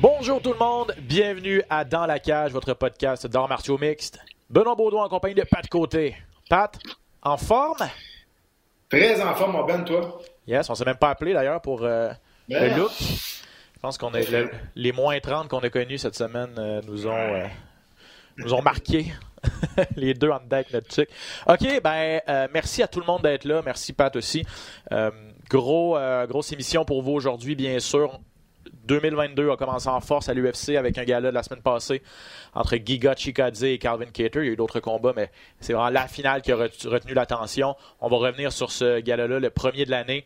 Bonjour tout le monde, bienvenue à Dans la cage, votre podcast d'arts martiaux mixtes. Benoît Baudouin en compagnie de Pat Côté. Pat, en forme? Très en forme, mon Ben, toi? Yes, on s'est même pas appelé d'ailleurs pour euh, le Ben. look. Je pense qu'on est le- les moins 30 qu'on a connus cette semaine euh, nous ont euh, nous ont marqué. les deux en dedans avec notre truc. OK, ben merci à tout le monde d'être là. Merci Pat aussi. Gros grosse émission pour vous aujourd'hui, bien sûr. 2022 a commencé en force à l'UFC avec un gala de la semaine passée entre Giga Chikadze et Calvin Cater. Il y a eu d'autres combats, mais c'est vraiment la finale qui a ret- retenu l'attention. On va revenir sur ce gala-là, le premier de l'année.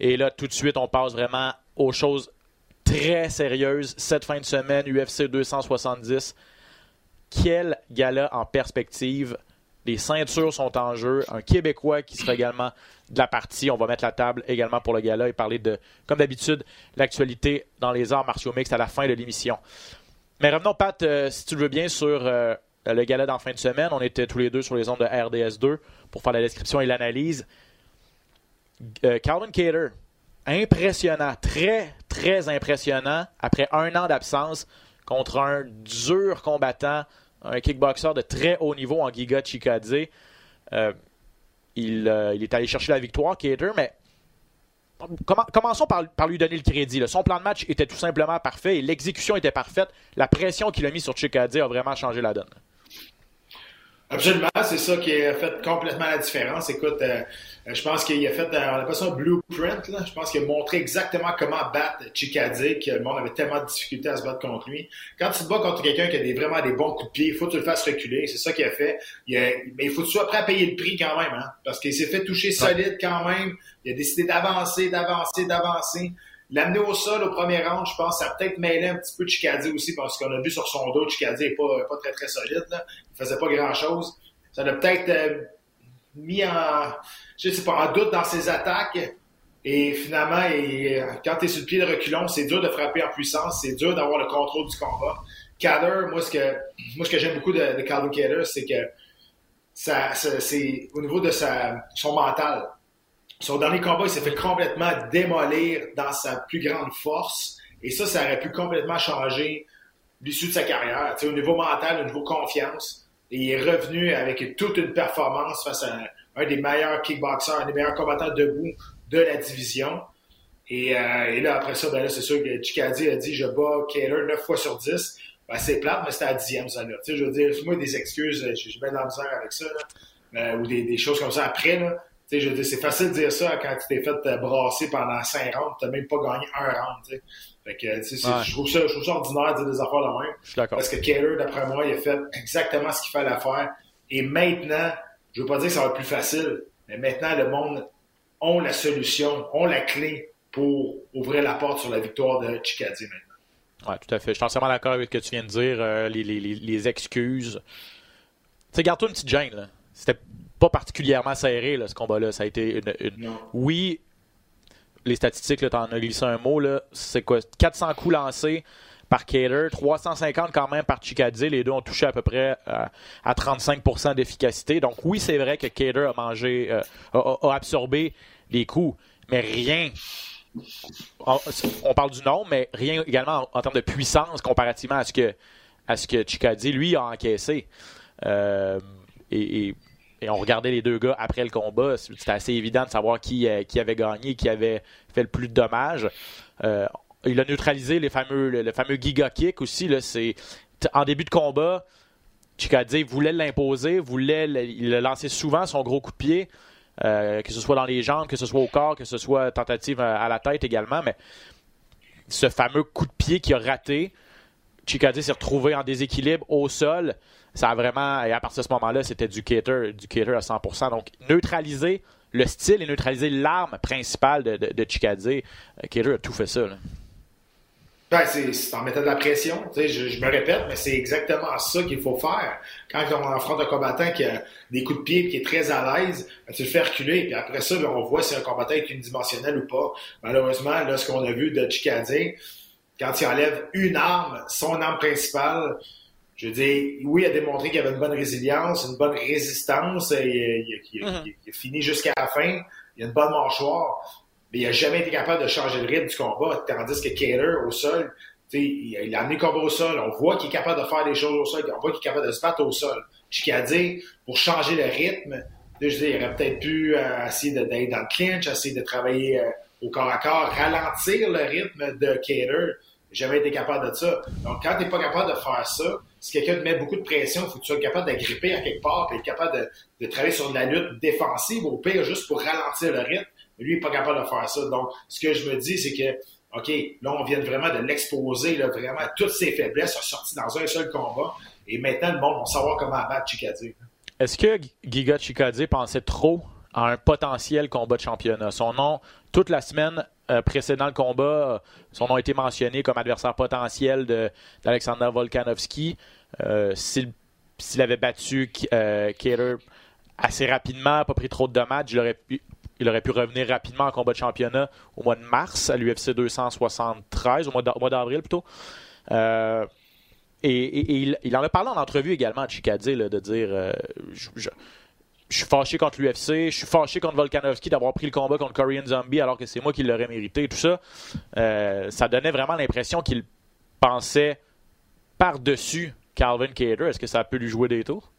Et là, tout de suite, on passe vraiment aux choses très sérieuses. Cette fin de semaine, UFC 270. Quel gala en perspective. Les ceintures sont en jeu. Un Québécois qui sera également de la partie. On va mettre la table également pour le gala et parler de, comme d'habitude, l'actualité dans les arts martiaux mixtes à la fin de l'émission. Mais revenons, Pat, euh, si tu veux bien, sur euh, le gala d'en fin de semaine. On était tous les deux sur les ondes de RDS2 pour faire la description et l'analyse. Euh, Calvin Cater, impressionnant, très, très impressionnant après un an d'absence contre un dur combattant, un kickboxer de très haut niveau en Giga Chikadze. Euh, il, euh, il est allé chercher la victoire, Cater, mais commen- commençons par, lui donner le crédit. Son plan de match était tout simplement parfait et l'exécution était parfaite. La pression qu'il a mis sur Chikadze a vraiment changé la donne. Absolument, c'est ça qui a fait complètement la différence. Écoute, euh, euh, je pense qu'il a fait, euh, on appelle ça un blueprint. Là. Je pense qu'il a montré exactement comment battre Chikadze, que le monde avait tellement de difficultés à se battre contre lui. Quand tu te bats contre quelqu'un qui a des, vraiment des bons coups de pied, il faut que tu le fasses reculer. C'est ça qu'il a fait. Il a- mais il faut que tu sois prêt à payer le prix quand même, hein, parce qu'il s'est fait toucher solide quand même. Il a décidé d'avancer, d'avancer, d'avancer. L'amener au sol au premier round, je pense, ça a peut-être mêlé un petit peu Chikadze aussi, parce qu'on a vu sur son dos, Chikadze n'est pas, pas très très solide. Là. Il faisait pas grand-chose. Ça l'a peut-être euh, mis en, je sais pas, en doute dans ses attaques. Et finalement, et, euh, quand tu es sur le pied de reculon, c'est dur de frapper en puissance, c'est dur d'avoir le contrôle du combat. Cater, moi ce que moi ce que j'aime beaucoup de, de Cater, c'est que ça- c'est au niveau de sa, son mental. Son dernier combat, il s'est fait complètement démolir dans sa plus grande force. Et ça, ça aurait pu complètement changer l'issue de sa carrière. Au niveau mental, au niveau confiance. Et il est revenu avec toute une performance face à un des meilleurs kickboxers, un des meilleurs combattants debout de la division. Et, euh, là, après ça, ben c'est sûr que Chikadze a dit je bats Cater 9 fois sur 10. Ben, c'est plate, mais c'était à 10e, ça. Là. Je veux dire, moi, des excuses, j'ai bien de la misère avec ça. Euh, ou des, choses comme ça après. Sais, je c'est facile de dire ça quand tu t'es fait euh, brasser pendant 5 rounds, tu n'as même pas gagné un round. Tu sais. Fait que, tu sais, c'est- Ouais. je, trouve ça, je trouve ça ordinaire de dire des affaires de même. Je suis d'accord. Parce que Cater, d'après moi, il a fait exactement ce qu'il fallait faire. Et maintenant, je veux pas dire que ça va être plus facile, mais maintenant, le monde ont la solution, ont la clé pour ouvrir la porte sur la victoire de Chikadze maintenant. Ouais, tout à fait. Je suis entièrement d'accord avec ce que tu viens de dire. euh, les, les- les- les excuses. Tu sais, garde-toi une petite gêne. là. C'était pas particulièrement serré, là, ce combat-là. Ça a été une. Oui, les statistiques, là, t'en as glissé un mot. là. C'est quoi? 400 coups lancés par Cater, 350 quand même par Chikadze. Les deux ont touché à peu près euh, à 35% d'efficacité. Donc, oui, c'est vrai que Cater a mangé, euh, a, absorbé des coups, mais rien on, on parle du nombre, mais rien également en, en termes de puissance comparativement à ce que, à ce que Chikadze, lui, a encaissé. Euh, et, et- et on regardait les deux gars après le combat. C'était assez évident de savoir qui, euh, avait gagné, qui avait fait le plus de dommages. Euh, il a neutralisé le, le fameux Giga Kick aussi. En début de combat, Chikadze voulait l'imposer, voulait le- il a lancé souvent son gros coup de pied. Euh, que ce soit dans les jambes, que ce soit au corps, que ce soit tentative à, la tête également, mais ce fameux coup de pied qui a raté, Chikadze s'est retrouvé en déséquilibre au sol. Ça a vraiment, et à partir de ce moment-là, c'était du cater, du cater à 100%. Donc, neutraliser le style et neutraliser l'arme principale de, de, de Chikadze. Euh, a tout fait ça. Là. Ben, c'est en mettant de la pression. Je, je, me répète, mais c'est exactement ça qu'il faut faire. Quand on affronte un combattant qui a des coups de pied et qui est très à l'aise, ben, tu le fais reculer. Puis après ça, ben, on voit si un combattant est unidimensionnel ou pas. Malheureusement, là, ce qu'on a vu de Chikadze, quand il enlève une arme, son arme principale, je veux dire, oui, il a démontré qu'il avait une bonne résilience, une bonne résistance, et, il, il, il, il a fini jusqu'à la fin, il a une bonne mâchoire mais il n'a jamais été capable de changer le rythme du combat. Tandis que Cater, au sol, il a amené le combat au sol. On voit qu'il est capable de faire des choses au sol. On voit qu'il est capable de se battre au sol. Chikadze, pour changer le rythme, je dis, il aurait peut-être pu euh, essayer d'être dans le clinch, essayer de travailler euh, au corps à corps, ralentir le rythme de Cater. Jamais été capable de ça. Donc, quand tu n'es pas capable de faire ça, si quelqu'un te met beaucoup de pression, il faut que tu sois capable d'agripper à quelque part, et être capable de, de, travailler sur de la lutte défensive, au pire, juste pour ralentir le rythme. Mais lui, il n'est pas capable de faire ça. Donc, ce que je me dis, c'est que, OK, là, on vient vraiment de l'exposer, là, vraiment, toutes ses faiblesses sont sorties dans un seul combat. Et maintenant, le monde va savoir comment abattre Chikadze. Est-ce que Giga Chikadze pensait trop à un potentiel combat de championnat? Son nom, toute la semaine euh, précédant le combat, euh, son nom a été mentionné comme adversaire potentiel d'Alexander Volkanovski. Euh, S'il avait battu Cater assez rapidement, pas pris trop de dommages, il aurait pu, revenir rapidement en combat de championnat au mois de mars à l'UFC 273, au mois d'avril plutôt. Et, il, en a parlé en entrevue également à Chikadze de dire je, suis fâché contre l'UFC, je suis fâché contre Volkanovski d'avoir pris le combat contre Korean Zombie alors que c'est moi qui l'aurais mérité, tout ça. Euh, ça donnait vraiment l'impression qu'il pensait par-dessus Calvin Cater. Est-ce que ça pu lui jouer des tours?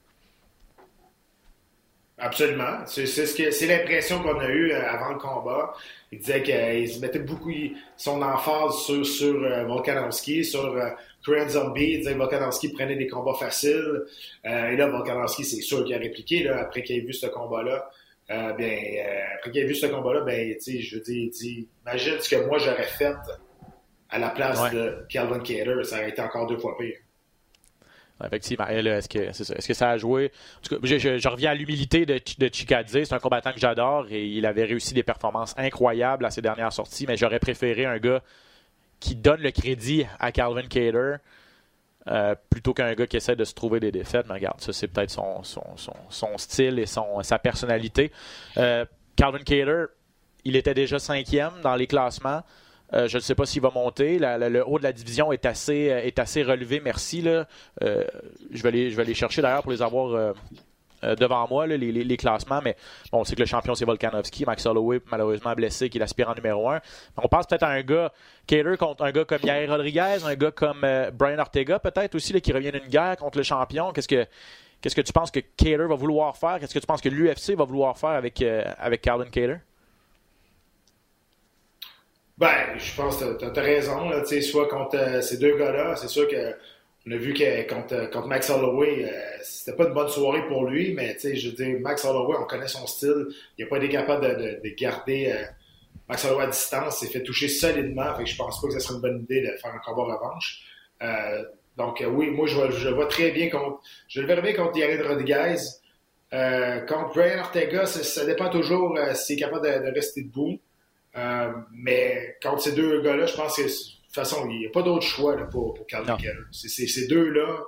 Absolument. C'est ce que c'est l'impression qu'on a eue avant le combat. Il disait qu'il se mettait beaucoup son emphase sur, sur euh, Volkanovski, sur euh, Korean Zombie. Il disait que Volkanovski prenait des combats faciles. Euh, et là, Volkanovski, c'est sûr qu'il a répliqué là, après qu'il ait vu ce combat-là. Euh, bien, après qu'il ait vu ce combat-là, ben, tu sais, je veux dire, il dit, imagine ce que moi j'aurais fait à la place ouais. de Calvin Cater. Ça aurait été encore deux fois pire. Effectivement. Est-ce que, est, est que, ça a joué? En tout cas, je, reviens à l'humilité de, de Chikadze. C'est un combattant que j'adore et il avait réussi des performances incroyables à ses dernières sorties, mais j'aurais préféré un gars qui donne le crédit à Calvin Cater euh, plutôt qu'un gars qui essaie de se trouver des défaites. Mais regarde, ça, c'est peut-être son, style et son, sa personnalité. Euh, Calvin Cater, il était déjà cinquième dans les classements. Euh, je ne sais pas s'il va monter. Le haut de la division est assez, euh, est assez relevé. Merci. Euh, je, vais les, je vais les chercher d'ailleurs pour les avoir devant moi, les, les, classements. Mais bon, on sait que le champion, c'est Volkanovski. Max Holloway, malheureusement blessé, qui est l'aspirant numéro un. On pense peut-être à un gars, Cater contre un gars comme Yair Rodriguez, un gars comme Brian Ortega, peut-être aussi, qui revient d'une guerre contre le champion. Qu'est-ce que. Qu'est-ce que tu penses que Cater va vouloir faire? Qu'est-ce que tu penses que l'UFC va vouloir faire avec, avec Calvin Cater? Ben, je pense que tu as, raison. Là, soit contre euh, ces deux gars-là, c'est sûr que on a vu que contre, contre Max Holloway, euh, c'était pas une bonne soirée pour lui, mais je veux dire, Max Holloway, on connaît son style. Il n'a pas été capable de, de, de garder euh, Max Holloway à distance. Il s'est fait toucher solidement. Fait que je pense pas que ce serait une bonne idée de faire un combat revanche. Euh, donc oui, moi je, je vois très bien contre. Je le verrais bien contre Yared Rodriguez. contre Brian Ortega, ça, ça dépend toujours s'il est capable de, de rester debout. Euh, mais contre ces deux gars-là, je pense que de toute façon, il n'y a pas d'autre choix là, pour, pour Keller. C'est ces deux-là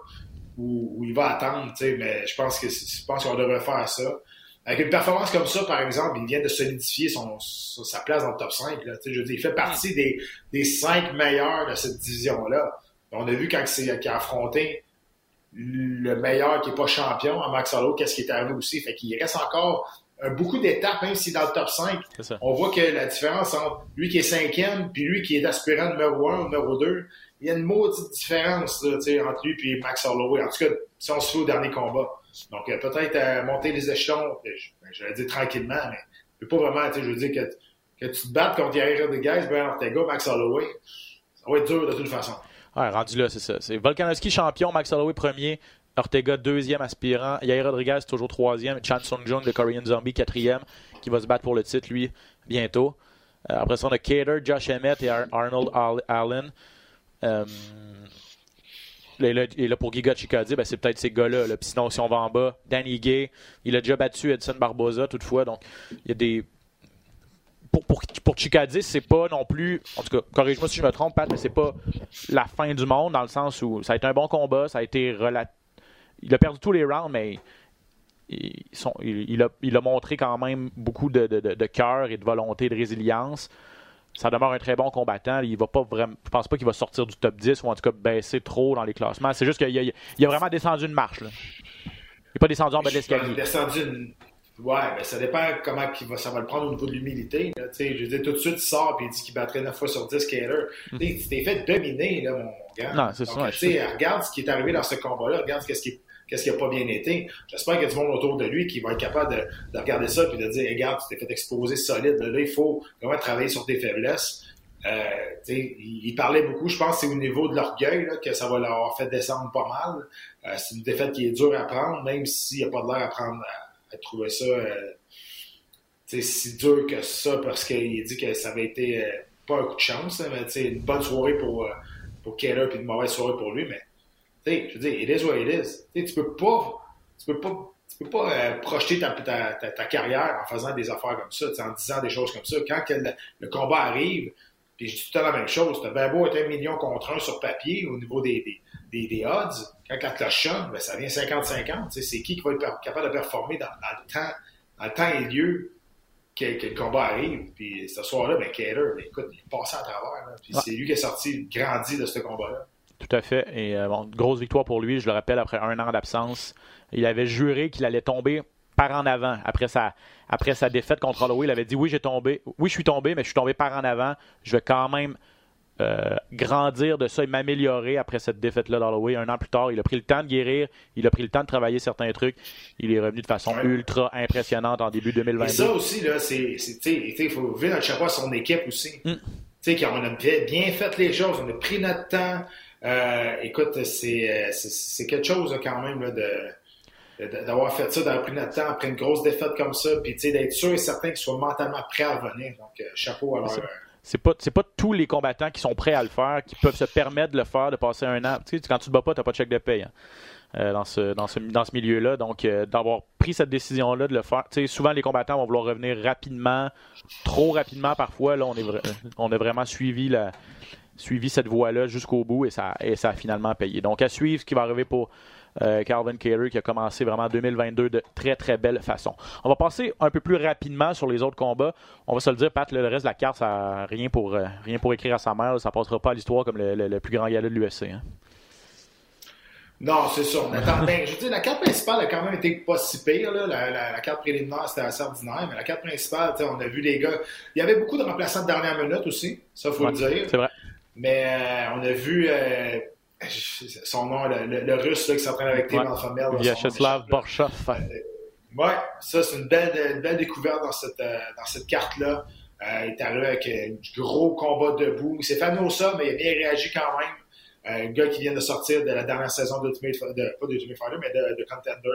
où, où, il va attendre, mais je pense que je pense qu'on devrait faire ça. Avec une performance comme ça, par exemple, il vient de solidifier son, sa place dans le top 5. Là, je veux dire, il fait partie des, des cinq meilleurs de cette division-là. On a vu quand il a affronté le meilleur qui n'est pas champion, à Max Holloway, qu'est-ce qui est arrivé aussi? Fait qu'il reste encore beaucoup d'étapes, même si dans le top 5, on voit que la différence entre lui qui est cinquième puis lui qui est aspirant numéro 1 ou numéro 2, il y a une maudite différence là, entre lui et Max Holloway. En tout cas, si on se fait au dernier combat. Donc, euh, peut-être euh, monter les échelons, je, ben, je vais dire tranquillement, mais je pas vraiment, je veux dire que, que tu te battes contre Yair Rodriguez, Ben Ortega, Max Holloway, ça va être dur de toute façon. Ouais, rendu là, c'est ça. C'est Volkanovski champion, Max Holloway premier, Ortega, deuxième aspirant. Yair Rodriguez, toujours troisième. Chan Sung Jung, le Korean Zombie, quatrième, qui va se battre pour le titre, lui, bientôt. Euh, après ça, on a Cater, Josh Emmett et Ar Arnold Allen. Euh, Et là, pour Giga Chikadze, ben, c'est peut-être ces gars-là. Sinon, si on va en bas, Danny Gay, il a déjà battu Edson Barboza toutefois. Donc, il y a des. Pour, pour, pour Chikadze, c'est pas non plus. En tout cas, corrige-moi si je me trompe, Pat, mais c'est pas la fin du monde dans le sens où ça a été un bon combat, ça a été relat... Il a perdu tous les rounds, mais ils sont, il, il, a, il, a, montré quand même beaucoup de, de, de cœur et de volonté, de résilience ça demeure un très bon combattant. Il va pas vraiment, je pense pas qu'il va sortir du top 10 ou en tout cas baisser trop dans les classements. C'est juste qu'il a, il a, vraiment descendu une marche. Là. Il n'est pas descendu en bas de l'escalier. Descendu une... Ouais, mais ça dépend comment va, ça va le prendre au niveau de l'humilité. Je veux dire, tout de suite, il sort et il dit qu'il battrait 9 fois sur 10 Kaler. Mm. Tu t'es fait dominer, là, mon gars. Non, c'est ça. Regarde ce qui est arrivé dans ce combat-là. Regarde ce qui est qu'est-ce qui n'a pas bien été. J'espère qu'il y a du monde autour de lui qui va être capable de, de regarder ça et de dire Regarde, tu t'es fait exposer solide. Là, il faut vraiment travailler sur tes faiblesses. Euh, il, il, parlait beaucoup, je pense, c'est au niveau de l'orgueil que ça va leur fait descendre pas mal. Euh, c'est une défaite qui est dure à prendre, même s'il n'y a pas de l'air à prendre à, à trouver ça euh, si dur que ça, parce qu'il dit que ça avait été euh, pas un coup de chance, mais une bonne soirée pour, euh, pour Keller et une mauvaise soirée pour lui. Mais je veux dire, it is what it is. tu peux pas. Tu peux pas tu peux pas euh, projeter ta, ta, ta, carrière en faisant des affaires comme ça, en disant des choses comme ça. Quand le, le combat arrive, puis je dis tout à la même chose. T'as bien beau être un million contre un sur papier au niveau des, des, des, odds. Quand la cloche sonne, ben, ça vient 50-50. C'est qui qui va être capable de performer dans, le temps, dans le temps et lieu que, le combat arrive. Puis ce soir-là, ben, Kader, ben, écoute, il est passé à travers. Puis c'est lui qui est sorti grandi de ce combat-là. Tout à fait. Et euh, bon, grosse victoire pour lui, je le rappelle, après un an d'absence. Il avait juré qu'il allait tomber par en avant après sa, après sa défaite contre Holloway. Il avait dit oui, j'ai tombé, oui, je suis tombé, mais je suis tombé par en avant. Je vais quand même euh, grandir de ça et m'améliorer après cette défaite-là d'Holloway. Un an plus tard, il a pris le temps de guérir, il a pris le temps de travailler certains trucs. Il est revenu de façon ultra impressionnante en début 2022. Et ça aussi, là, c'est, il faut lever notre chapeau à son équipe aussi. Mm. Tu sais, on a bien fait les choses, on a pris notre temps. Euh, écoute, c'est, euh, c'est, quelque chose quand même là, de d'avoir fait ça, d'avoir pris notre temps après une grosse défaite comme ça, puis d'être sûr et certain qu'ils soient mentalement prêts à revenir. Donc, euh, chapeau à leur. C'est pas, pas tous les combattants qui sont prêts à le faire, qui peuvent se permettre de le faire, de passer un an. Tu sais, quand tu te bats pas, tu n'as pas de chèque de paye hein, euh, dans ce, dans ce, dans ce milieu-là. Donc, euh, d'avoir pris cette décision-là de le faire. Tu sais, souvent, les combattants vont vouloir revenir rapidement, trop rapidement parfois. Là, on, est on a vraiment suivi la, suivi cette voie-là jusqu'au bout et ça, et ça a finalement payé. Donc, à suivre ce qui va arriver pour euh, Calvin Cater qui a commencé vraiment 2022 de très très belle façon. On va passer un peu plus rapidement sur les autres combats. On va se le dire, Pat, le reste de la carte, ça n'a rien pour, euh, rien pour écrire à sa mère. Ça passera pas à l'histoire comme le, plus grand gala de l'UFC. Hein. Non, c'est sûr. Mais ben, je veux dire, la carte principale a quand même été pas si pire. Là. La, carte préliminaire, c'était assez ordinaire. Mais la carte principale, on a vu les gars. Il y avait beaucoup de remplaçants de dernière minute aussi. Ça, faut le dire. C'est vrai. Mais euh, on a vu son nom, le, le, russe là, qui s'entraîne avec Tim ouais. Alphamel. Vyacheslav Borchov. Euh, ouais, ça, c'est une belle, une belle découverte dans cette, euh, dans cette carte-là. Euh, il est arrivé avec un gros combat debout. Il s'est fait ça, mais il a bien réagi quand même. Euh, un gars qui vient de sortir de la dernière saison de, de pas d'Ultimate Fighter, mais de, de Contender.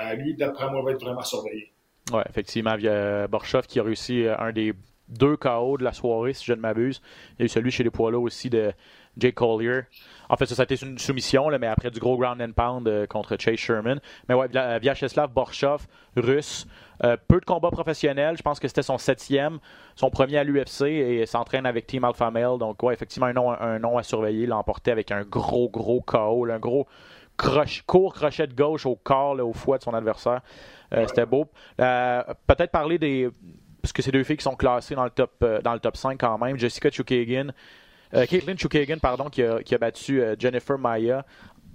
Euh, lui, d'après moi, va être vraiment surveillé. Oui, effectivement. Via Borchov qui a réussi un des deux KO de la soirée, si je ne m'abuse. Il y a eu celui chez les poids aussi de Jake Collier. En fait, ça, ça a été une soumission, là, mais après du gros ground and pound euh, contre Chase Sherman. Mais ouais, Vyacheslav Borchov, russe. Euh, peu de combats professionnels. Je pense que c'était son septième, son premier à l'UFC et s'entraîne avec Team Alpha Male. Donc, ouais, effectivement, un nom, à surveiller. L'emporter avec un gros, gros KO, un gros court crochet de gauche au corps, au foie de son adversaire. Euh, c'était beau. Peut-être parler des. Parce que c'est deux filles qui sont classées dans le top, dans le top 5 quand même. Jessica Chukagan euh, Caitlin Chukagan, pardon, qui a, qui a battu euh, Jennifer Maya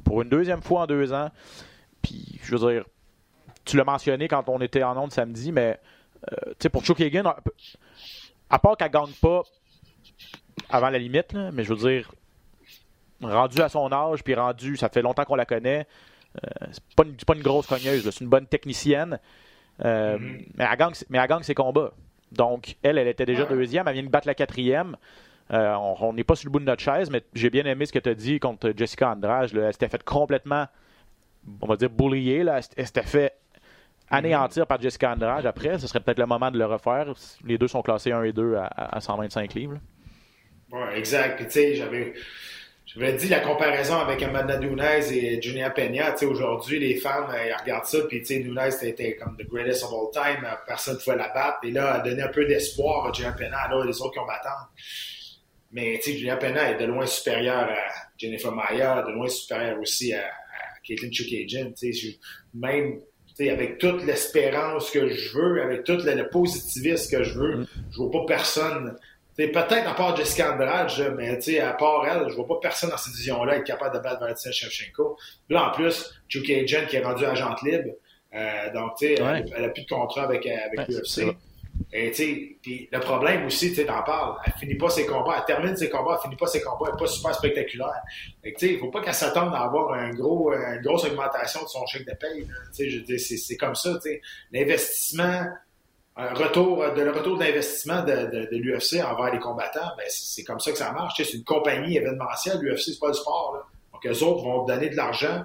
pour une deuxième fois en deux ans. Puis, je veux dire, tu l'as mentionné quand on était en onde samedi, mais euh, pour Chukagan, à part qu'elle gagne pas avant la limite, mais je veux dire, rendu à son âge, puis rendu, ça fait longtemps qu'on la connaît, euh, c'est pas, pas, une grosse cogneuse, c'est une bonne technicienne, euh, mm-hmm. mais, elle gagne, mais elle gagne ses combats. Donc, elle, elle était déjà deuxième, elle vient de battre la quatrième. Euh, on n'est pas sur le bout de notre chaise, mais j'ai bien aimé ce que tu as dit contre Jessica Andrade. Elle s'était fait complètement, on va dire, boulier. Là. Elle s'était fait anéantir par Jessica Andrade après. Ce serait peut-être le moment de le refaire. Les deux sont classés 1 et 2 à, 125 livres. Oui, exact. tu sais, j'avais. Je vais dire la comparaison avec Amanda Nunes et Julia Peña. Aujourd'hui, les femmes, ils regardent ça, puis Nunes était comme the greatest of all time. Personne ne pouvait la battre. Et là, elle a donné un peu d'espoir à Julia Peña, alors les autres qui ont battant. Mais Julia Peña est de loin supérieure à Jennifer Maya, de loin supérieure aussi à, à Caitlin Chukagian. Même avec toute l'espérance que je veux, avec tout le, positivisme que je veux, mm. je vois pas personne peut-être à part Jessica Andrade, mais à part elle, je vois pas personne dans cette division-là être capable de battre Valentina Shevchenko. Là, en plus, Chukagian qui est rendu agente libre. Euh, donc, tu sais, elle, a plus de contrat avec, euh, avec l'UFC. Et tu sais, le problème aussi, tu t'en parles, elle finit pas ses combats, elle termine ses combats, elle finit pas ses combats, elle est pas super spectaculaire. Tu sais, il faut pas qu'elle s'attende à avoir un gros, une grosse augmentation de son chèque de paye. Tu sais, je c'est comme ça, tu sais. L'investissement, un retour, de le retour d'investissement de, de, de l'UFC envers les combattants, ben c'est comme ça que ça marche. c'est une compagnie événementielle, l'UFC, c'est pas du sport. Là. Donc, eux autres vont te donner de l'argent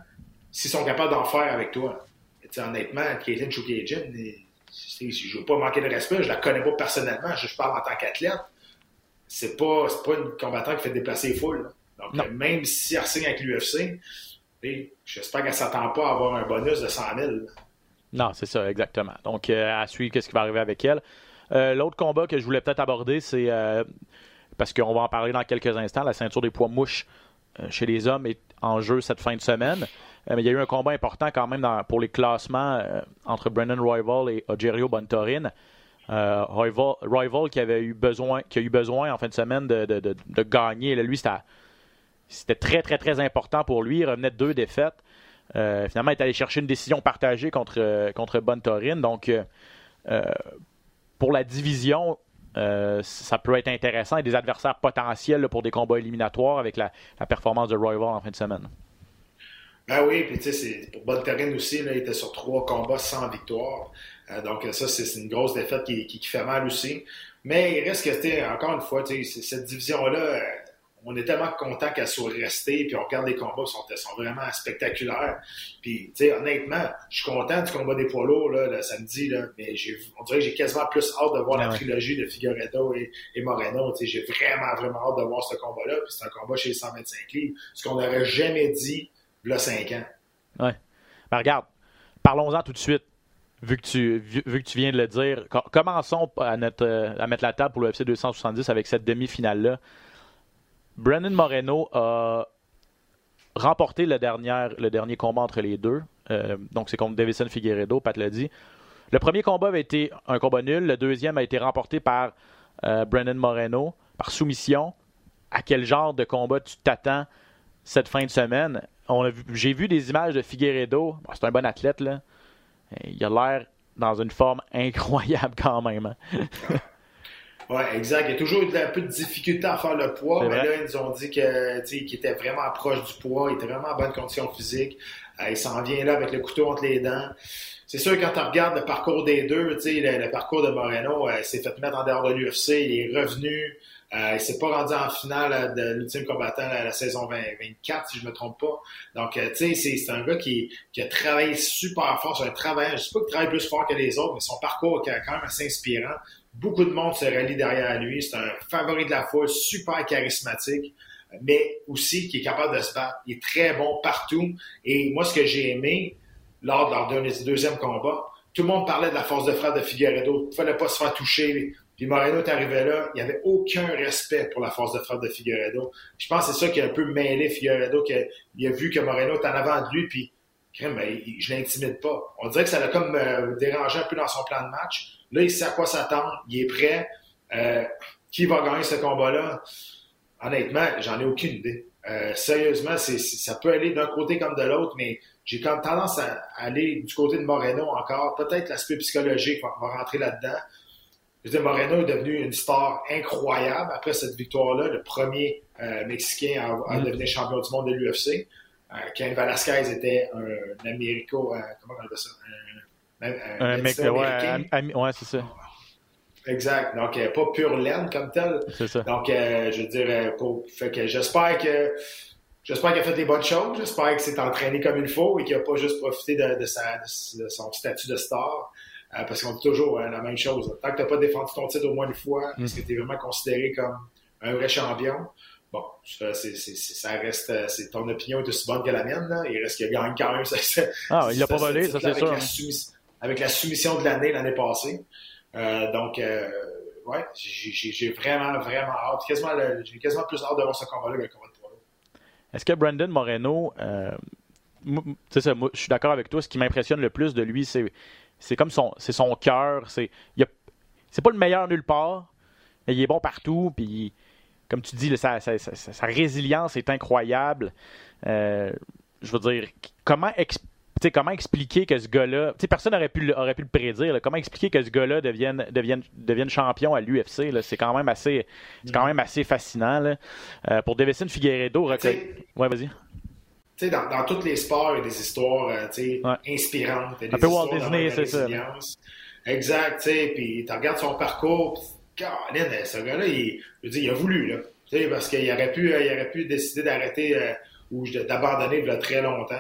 s'ils sont capables d'en faire avec toi. Et honnêtement, Caitlin Chukajin, je ne veux pas manquer de respect, je la connais pas personnellement, je, parle en tant qu'athlète. C'est pas, pas une combattant qui fait déplacer les foules. Donc, même si elle signe avec l'UFC, j'espère qu'elle s'attend pas à avoir un bonus de 100 000. Non, c'est ça, exactement. Donc, euh, à suivre qu'est-ce qui va arriver avec elle. Euh, l'autre combat que je voulais peut-être aborder, c'est euh, parce qu'on va en parler dans quelques instants, la ceinture des poids mouches chez les hommes est en jeu cette fin de semaine. mais il y a eu un combat important quand même pour les classements entre Brendan Royval et Ogerio Bontorin. Royval, qui avait eu besoin, qui a eu besoin en fin de semaine de, gagner. lui, c'était très, très, très important pour lui. Il revenait de deux défaites. Euh, finalement, est allé chercher une décision partagée contre, euh, contre Bonne Donc, euh, pour la division, ça peut être intéressant et des adversaires potentiels pour des combats éliminatoires avec la, performance de Royval en fin de semaine. Ben oui, puis tu sais, pour aussi, il était sur trois combats sans victoire. donc, ça, c'est une grosse défaite qui, qui, fait mal aussi. Mais il reste que, encore une fois, cette division-là, on est tellement content qu'elle soit restée, puis on regarde les combats, ils sont, vraiment spectaculaires. Puis, tu sais, honnêtement, je suis content du combat des poids lourds, là, le samedi, là, mais on dirait que j'ai quasiment plus hâte de voir la trilogie de Figueredo et, Moreno. Tu sais, j'ai vraiment, vraiment hâte de voir ce combat-là, puis c'est un combat chez les 125 livres, ce qu'on n'aurait jamais dit, il y a 5 ans. Ouais. Ben, regarde, parlons-en tout de suite. Vu que, tu, vu, que tu viens de le dire, commençons à, notre, à mettre la table pour le FC 270 avec cette demi-finale-là. Brandon Moreno a remporté le dernier, combat entre les deux. Euh, donc, c'est contre Davison Figueredo, Pat l'a dit. Le premier combat avait été un combat nul. Le deuxième a été remporté par euh, Brandon Moreno, par soumission. À quel genre de combat tu t'attends cette fin de semaine? J'ai vu des images de Figueredo. c'est un bon athlète, là. Il a l'air dans une forme incroyable quand même. Oui, exact. Il y a toujours eu un peu de difficulté à faire le poids, mais là, ils nous ont dit qu'il était vraiment proche du poids, il était vraiment en bonne condition physique. Euh, il s'en vient là avec le couteau entre les dents. C'est sûr, quand tu regardes le parcours des deux, le, le parcours de Moreno, euh, il s'est fait mettre en dehors de l'UFC, il est revenu, euh, il s'est pas rendu en finale de l'ultime combattant à la saison 24, si je me trompe pas. Donc, euh, tu sais, c'est un gars qui, qui, a travaillé super fort, c'est un travail, je sais pas qu'il travaille plus fort que les autres, mais son parcours est quand même assez inspirant. Beaucoup de monde se rallie derrière lui. C'est un favori de la foule, super charismatique, mais aussi qui est capable de se battre. Il est très bon partout. Et moi, ce que j'ai aimé lors de leur deuxième combat, tout le monde parlait de la force de frappe de Figueredo. Il ne fallait pas se faire toucher. Puis Moreno est arrivé là, il n'y avait aucun respect pour la force de frappe de Figueredo. Je pense que c'est ça qui a un peu mêlé Figueredo, qu'il a vu que Moreno est en avant de lui, puis ben, je l'intimide pas. On dirait que ça l'a comme euh, dérangé un peu dans son plan de match. Là, il sait à quoi s'attendre, il est prêt. Euh, qui va gagner ce combat-là? Honnêtement, j'en ai aucune idée. Euh, sérieusement, ça peut aller d'un côté comme de l'autre, mais j'ai comme tendance à, aller du côté de Moreno encore. Peut-être l'aspect psychologique va, rentrer là-dedans. Je veux Moreno est devenu une star incroyable après cette victoire-là, le premier euh, Mexicain à, mm. devenir champion du monde de l'UFC. Euh, Ken Velasquez était un, Américo, comment on appelle ça? Un, mec, ouais, ouais c'est ça. Exact. Donc, euh, pas pure laine comme tel. C'est ça. Donc, euh, je veux dire, euh, pour, fait que j'espère que j'espère qu'il a fait des bonnes choses. J'espère qu'il s'est entraîné comme il faut et qu'il n'a pas juste profité de, de, sa, de, son statut de star. parce qu'on dit toujours hein, la même chose. Tant que tu n'as pas défendu ton titre au moins une fois, est-ce que tu es vraiment considéré comme un vrai champion? bon, ça, c'est, c'est, ça reste, c'est, ton opinion est aussi bonne que la mienne. Là. Il reste qu'il gagne quand même. Ça, ah, il l'a pas volé, ça, c'est sûr. Avec la soumission de l'année l'année passée. Euh, donc, euh, ouais, j'ai, vraiment, vraiment hâte. Quasiment, j'ai quasiment plus hâte de voir ce combat-là que le combat de Est-ce que Brandon Moreno, euh, ça, je suis d'accord avec toi, ce qui m'impressionne le plus de lui, c'est, c'est comme son, c'est son cœur. C'est, pas le meilleur nulle part, mais il est bon partout. Puis, comme tu dis, sa, résilience est incroyable. Euh, je veux dire, comment, comment expliquer que ce gars-là. Personne n'aurait pu, aurait pu le prédire. Comment expliquer que ce gars-là devienne, devienne, devienne champion à l'UFC? C'est quand, même assez, quand même assez fascinant. Euh, pour Davison Figueredo, ouais, vas-y. Dans, dans tous les sports, il y a des histoires euh, inspirantes. Des Un peu Walt Disney, c'est ça. Exact, tu sais, puis tu regardes son parcours, Caroline, ce gars-là, il, je veux dire, il a voulu, là. Tu sais, parce qu'il aurait pu, il aurait pu décider d'arrêter euh, ou d'abandonner il y a très longtemps.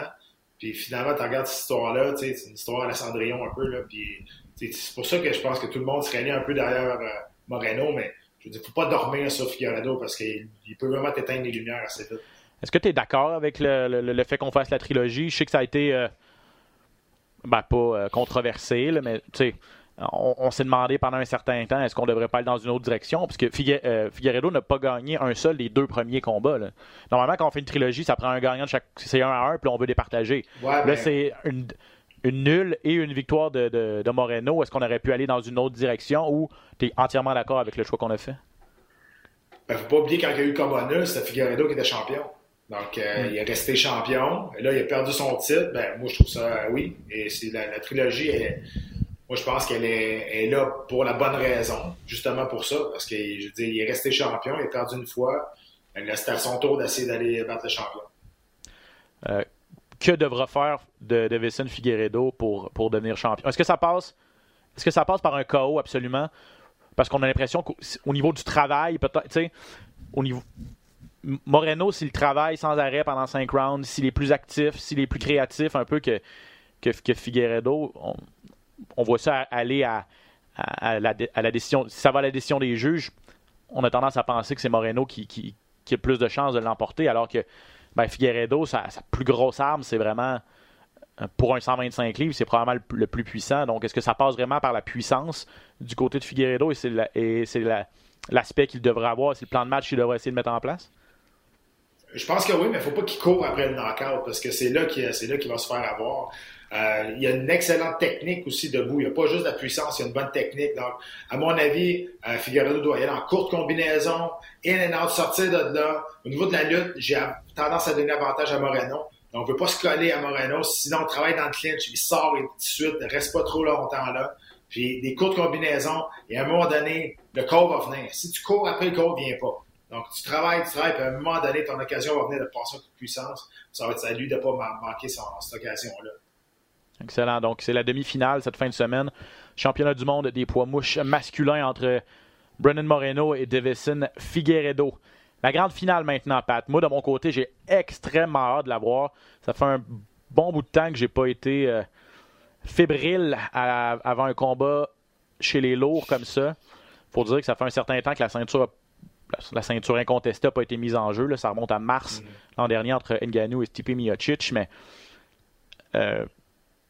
Puis finalement, tu regardes cette histoire-là, c'est une histoire à la Cendrillon un peu, là. Puis c'est pour ça que je pense que tout le monde se réunit un peu derrière euh, Moreno, mais je veux dire, faut pas dormir sur Figueredo parce qu'il peut vraiment t'éteindre les lumières assez vite. Est-ce que tu es d'accord avec le, fait qu'on fasse la trilogie? Je sais que ça a été, euh, ben, pas controversé, là, mais tu sais, on, s'est demandé pendant un certain temps est-ce qu'on devrait pas aller dans une autre direction? Parce que euh, Figueredo n'a pas gagné un seul des deux premiers combats. Normalement, quand on fait une trilogie, ça prend un gagnant de chaque. C'est un à un, puis on veut départager. là, c'est une, nulle et une victoire de, Moreno. Est-ce qu'on aurait pu aller dans une autre direction ou tu es entièrement d'accord avec le choix qu'on a fait? Ben, faut pas oublier quand il y a eu nul, c'était Figueredo qui était champion. Donc, euh, il est resté champion. Et là, il a perdu son titre. Ben, moi, je trouve ça, oui. Et c'est la, la trilogie est moi, je pense qu'elle est, là pour la bonne raison, justement pour ça, parce que je il est resté champion, il a perdu une fois. C'est à son tour d'essayer d'aller battre le champion. Euh, que devra faire de Davison Figueredo pour, pour devenir champion? Est-ce que ça passe est-ce que ça passe par un KO absolument? Parce qu'on a l'impression qu'au niveau du travail, peut-être, au niveau. Moreno, s'il travaille sans arrêt pendant cinq rounds, s'il est plus actif, s'il est plus créatif un peu que, que, que Figueredo, on voit ça aller à, la, décision. Si ça va à la décision des juges, on a tendance à penser que c'est Moreno qui, a plus de chances de l'emporter, alors que ben, Figueredo, sa, plus grosse arme, c'est vraiment euh, pour un 125 livres, c'est probablement le, plus puissant. Donc, est-ce que ça passe vraiment par la puissance du côté de Figueredo et c'est l'aspect qu'il devrait avoir, c'est le plan de match qu'il devrait essayer de mettre en place? Je pense que oui, mais il ne faut pas qu'il court après le knockout parce que c'est là qu'il va se faire avoir. Euh, il y a une excellente technique aussi debout. Il n'y a pas juste la puissance, il y a une bonne technique. Donc, à mon avis, euh, Figueredo doit y aller en courte combinaison, in and out, sortir de là. Au niveau de la lutte, j'ai tendance à donner avantage à Moreno. Donc, on ne veut pas se coller à Moreno. Sinon, on travaille dans le clinch, il sort tout de suite, ne reste pas trop longtemps là. Puis des courtes combinaisons, et à un moment donné, le call va venir. Si tu cours après le call, ne vient pas. Donc, tu travailles, tu travailles, puis à un moment donné, ton occasion va venir de passer un coup de puissance. Ça va être à lui de ne pas manquer son, cette occasion-là. Excellent. Donc, c'est la demi-finale cette fin de semaine. Championnat du monde des poids mouches masculins entre Brennan Moreno et Davison Figueredo. La grande finale maintenant, Pat. Moi, de mon côté, j'ai extrêmement hâte de la voir. Ça fait un bon bout de temps que j'ai pas été euh, fébrile avant un combat chez les lourds comme ça. Faut dire que ça fait un certain temps que la ceinture, la, ceinture incontestée n'a pas été mise en jeu. Ça remonte à mars mm-hmm. l'an dernier entre Ngannou et Stipe Miocic. Mais euh,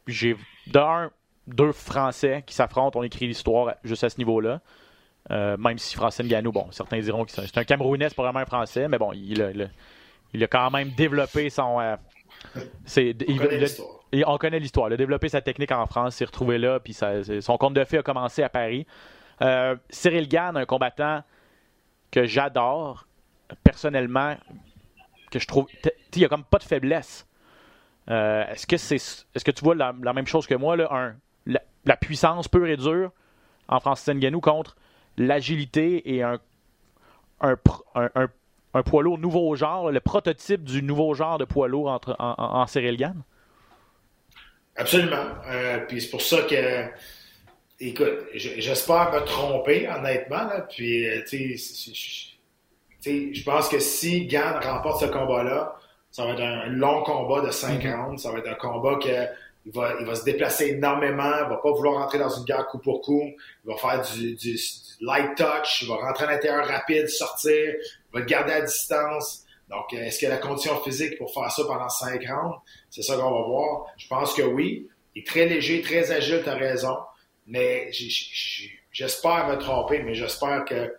j'ai d'un, deux Français qui s'affrontent, on écrit l'histoire juste à ce niveau-là. Euh, même si Français Ngannou, bon, certains diront que c'est un Camerounais, c'est pas vraiment un Français, mais bon, il a, il a quand même développé son. Euh, on, connaît l'histoire. on connaît l'histoire. Il a développé sa technique en France, s'est retrouvé là, puis son compte de fait a commencé à Paris. Euh, Cyril Gann, un combattant que j'adore personnellement, que je trouve. Il n'y a comme pas de faiblesse. Euh, est-ce que c'est est-ce que tu vois la, même chose que moi, là, un, la, puissance pure et dure en Francis Ngannou contre l'agilité et un, un, un, poids lourd nouveau genre, le prototype du nouveau genre de poids lourd entre, en, en, Cyril Gann? Absolument. Euh, puis c'est pour ça que, écoute, j'espère me tromper, honnêtement. Là, puis, euh, tu sais, je pense que si Gann remporte ce combat-là, ça va être un long combat de 5 mm-hmm. rounds. Ça va être un combat que il va, il va se déplacer énormément, il va pas vouloir rentrer dans une guerre coup pour coup, il va faire du, du light touch, il va rentrer à l'intérieur rapide, sortir, il va le garder à distance. Donc, est-ce qu'il a la condition physique pour faire ça pendant cinq rounds? C'est ça qu'on va voir. Je pense que oui. Il est très léger, très agile, tu as raison. Mais j'espère me tromper, mais j'espère que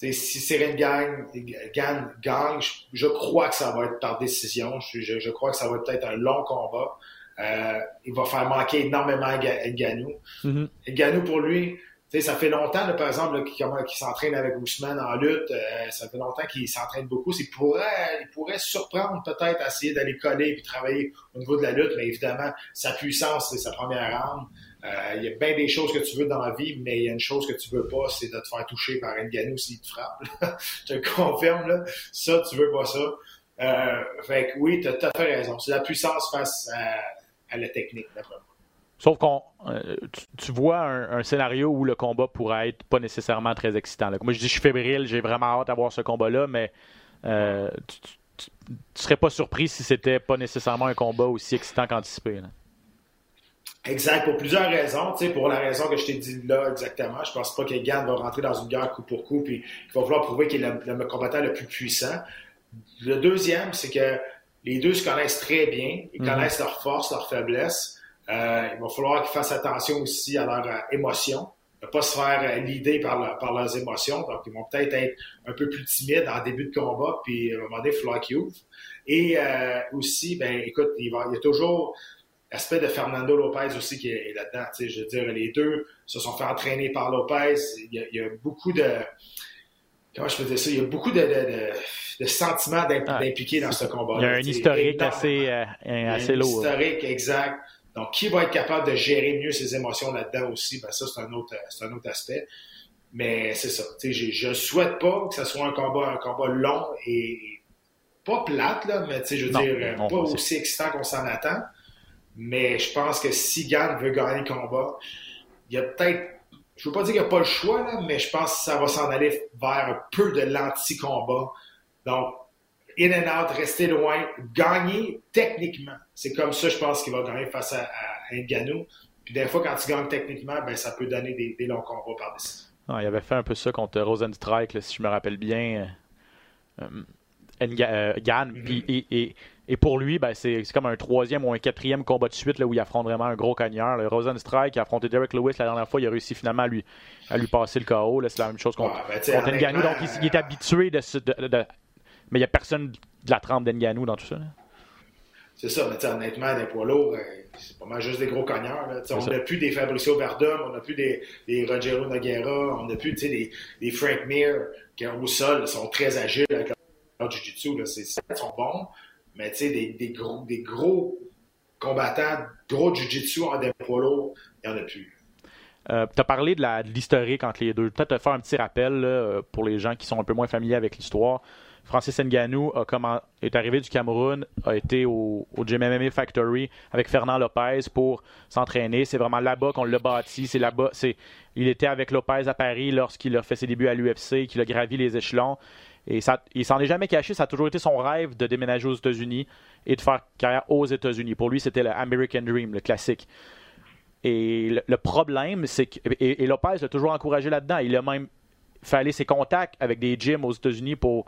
si Cyril gagne, gagne, gagne je, crois que ça va être par décision. Je, je crois que ça va être peut-être un long combat. Euh, il va faire manquer énormément à Nganou. Mm pour lui, ça fait longtemps, par exemple, qu'il s'entraîne avec Ousmane en lutte. Euh, ça fait longtemps qu'il s'entraîne beaucoup. Il pourrait, il pourrait surprendre peut-être à essayer d'aller coller et travailler au niveau de la lutte, mais évidemment, sa puissance, c'est sa première arme. Euh, il y a bien des choses que tu veux dans la vie, mais il y a une chose que tu veux pas, c'est de te faire toucher par Nganou s'il te frappe. Je te confirme, là. Ça, tu veux pas ça. Euh, fait que oui, tu as tout à fait raison. C'est la puissance face à la technique, Sauf qu'on, euh, tu, vois un, scénario où le combat pourrait être pas nécessairement très excitant. Moi, je dis, je suis fébrile, j'ai vraiment hâte d'avoir ce combat-là, mais euh, tu, ne serais pas surpris si c'était pas nécessairement un combat aussi excitant qu'anticipé. Exact, pour plusieurs raisons. Tu sais, pour la raison que je t'ai dit là exactement, je pense pas que Gann va rentrer dans une guerre coup pour coup, puis il va vouloir prouver qu'il est le combattant le plus puissant. Le deuxième, c'est que les deux se connaissent très bien. Ils mhm. connaissent leurs forces, leurs faiblesses. Euh, il va falloir qu'ils fassent attention aussi à leurs euh, émotions, ne pas se faire euh, l'idée par, par leurs émotions. Donc, ils vont peut-être être un peu plus timides en début de combat, puis à un moment donné, il va falloir qu'ils ouvrent. Et aussi, ben, écoute, il, va, il y a toujours l'aspect de Fernando Lopez aussi qui est, là-dedans. Je veux dire, les deux se sont fait entraîner par Lopez. Il y a, beaucoup de... Comment je peux dire ça? Il y a beaucoup de le sentiment d'impliquer dans ce combat. Il y a un historique assez, euh, assez lourd. Un historique, exact. Donc, qui va être capable de gérer mieux ses émotions là-dedans aussi? Ben, ça, c'est un autre, un autre aspect. Mais c'est ça. Je ne souhaite pas que ce soit un combat, un combat long et pas plate, là, mais je veux dire, pas aussi excitant qu'on s'en attend. Mais je pense que si Gann veut gagner le combat, il y a peut-être je ne veux pas dire qu'il n'y a pas le choix, là, mais je pense que ça va s'en aller vers un peu de l'anti-combat. Donc, in and out, rester loin, gagner techniquement. C'est comme ça, je pense qu'il va gagner face à, à Ngannou. Puis des fois, quand tu gagnes techniquement, ben, ça peut donner des, longs combats par dessus. il avait fait un peu ça contre Rosenstrike, si je me rappelle bien. Euh, euh, euh et, et, pour lui, ben, c'est comme un troisième ou un quatrième combat de suite là, où il affronte vraiment un gros cogneur. Le Rosenstrike a affronté Derek Lewis la dernière fois, il a réussi finalement à lui, à lui passer le KO. C'est la même chose contre, ouais, ben. Donc il, est habitué de, de mais il n'y a personne de la trempe d'Enganou dans tout ça. C'est ça, mais honnêtement, des poids lourds, euh, c'est pas mal juste des gros cogneurs. On n'a plus des Fabricio Verdum, on n'a plus des, des Rogero Noguera, on n'a plus des, des Frank Mir qui au sol sont très agiles avec leur jiu-jitsu. Ils sont bons, mais des, des, gros, des gros combattants, gros jiu-jitsu en des poids il n'y en a plus. Euh, tu as parlé de l'historique entre les deux. Peut-être te faire un petit rappel pour les gens qui sont un peu moins familiers avec l'histoire. Francis Nganou est arrivé du Cameroun, a été au, au MMA Factory avec Fernand Lopez pour s'entraîner. C'est vraiment là-bas qu'on l'a bâti. C'est là-bas. Il était avec Lopez à Paris lorsqu'il a fait ses débuts à l'UFC, qu'il a gravi les échelons. Et ça, il s'en est jamais caché. Ça a toujours été son rêve de déménager aux États-Unis et de faire carrière aux États-Unis. Pour lui, c'était le American Dream, le classique. Et le, problème, c'est que et, Lopez l'a toujours encouragé là-dedans. Il a même fait aller ses contacts avec des gyms aux États-Unis pour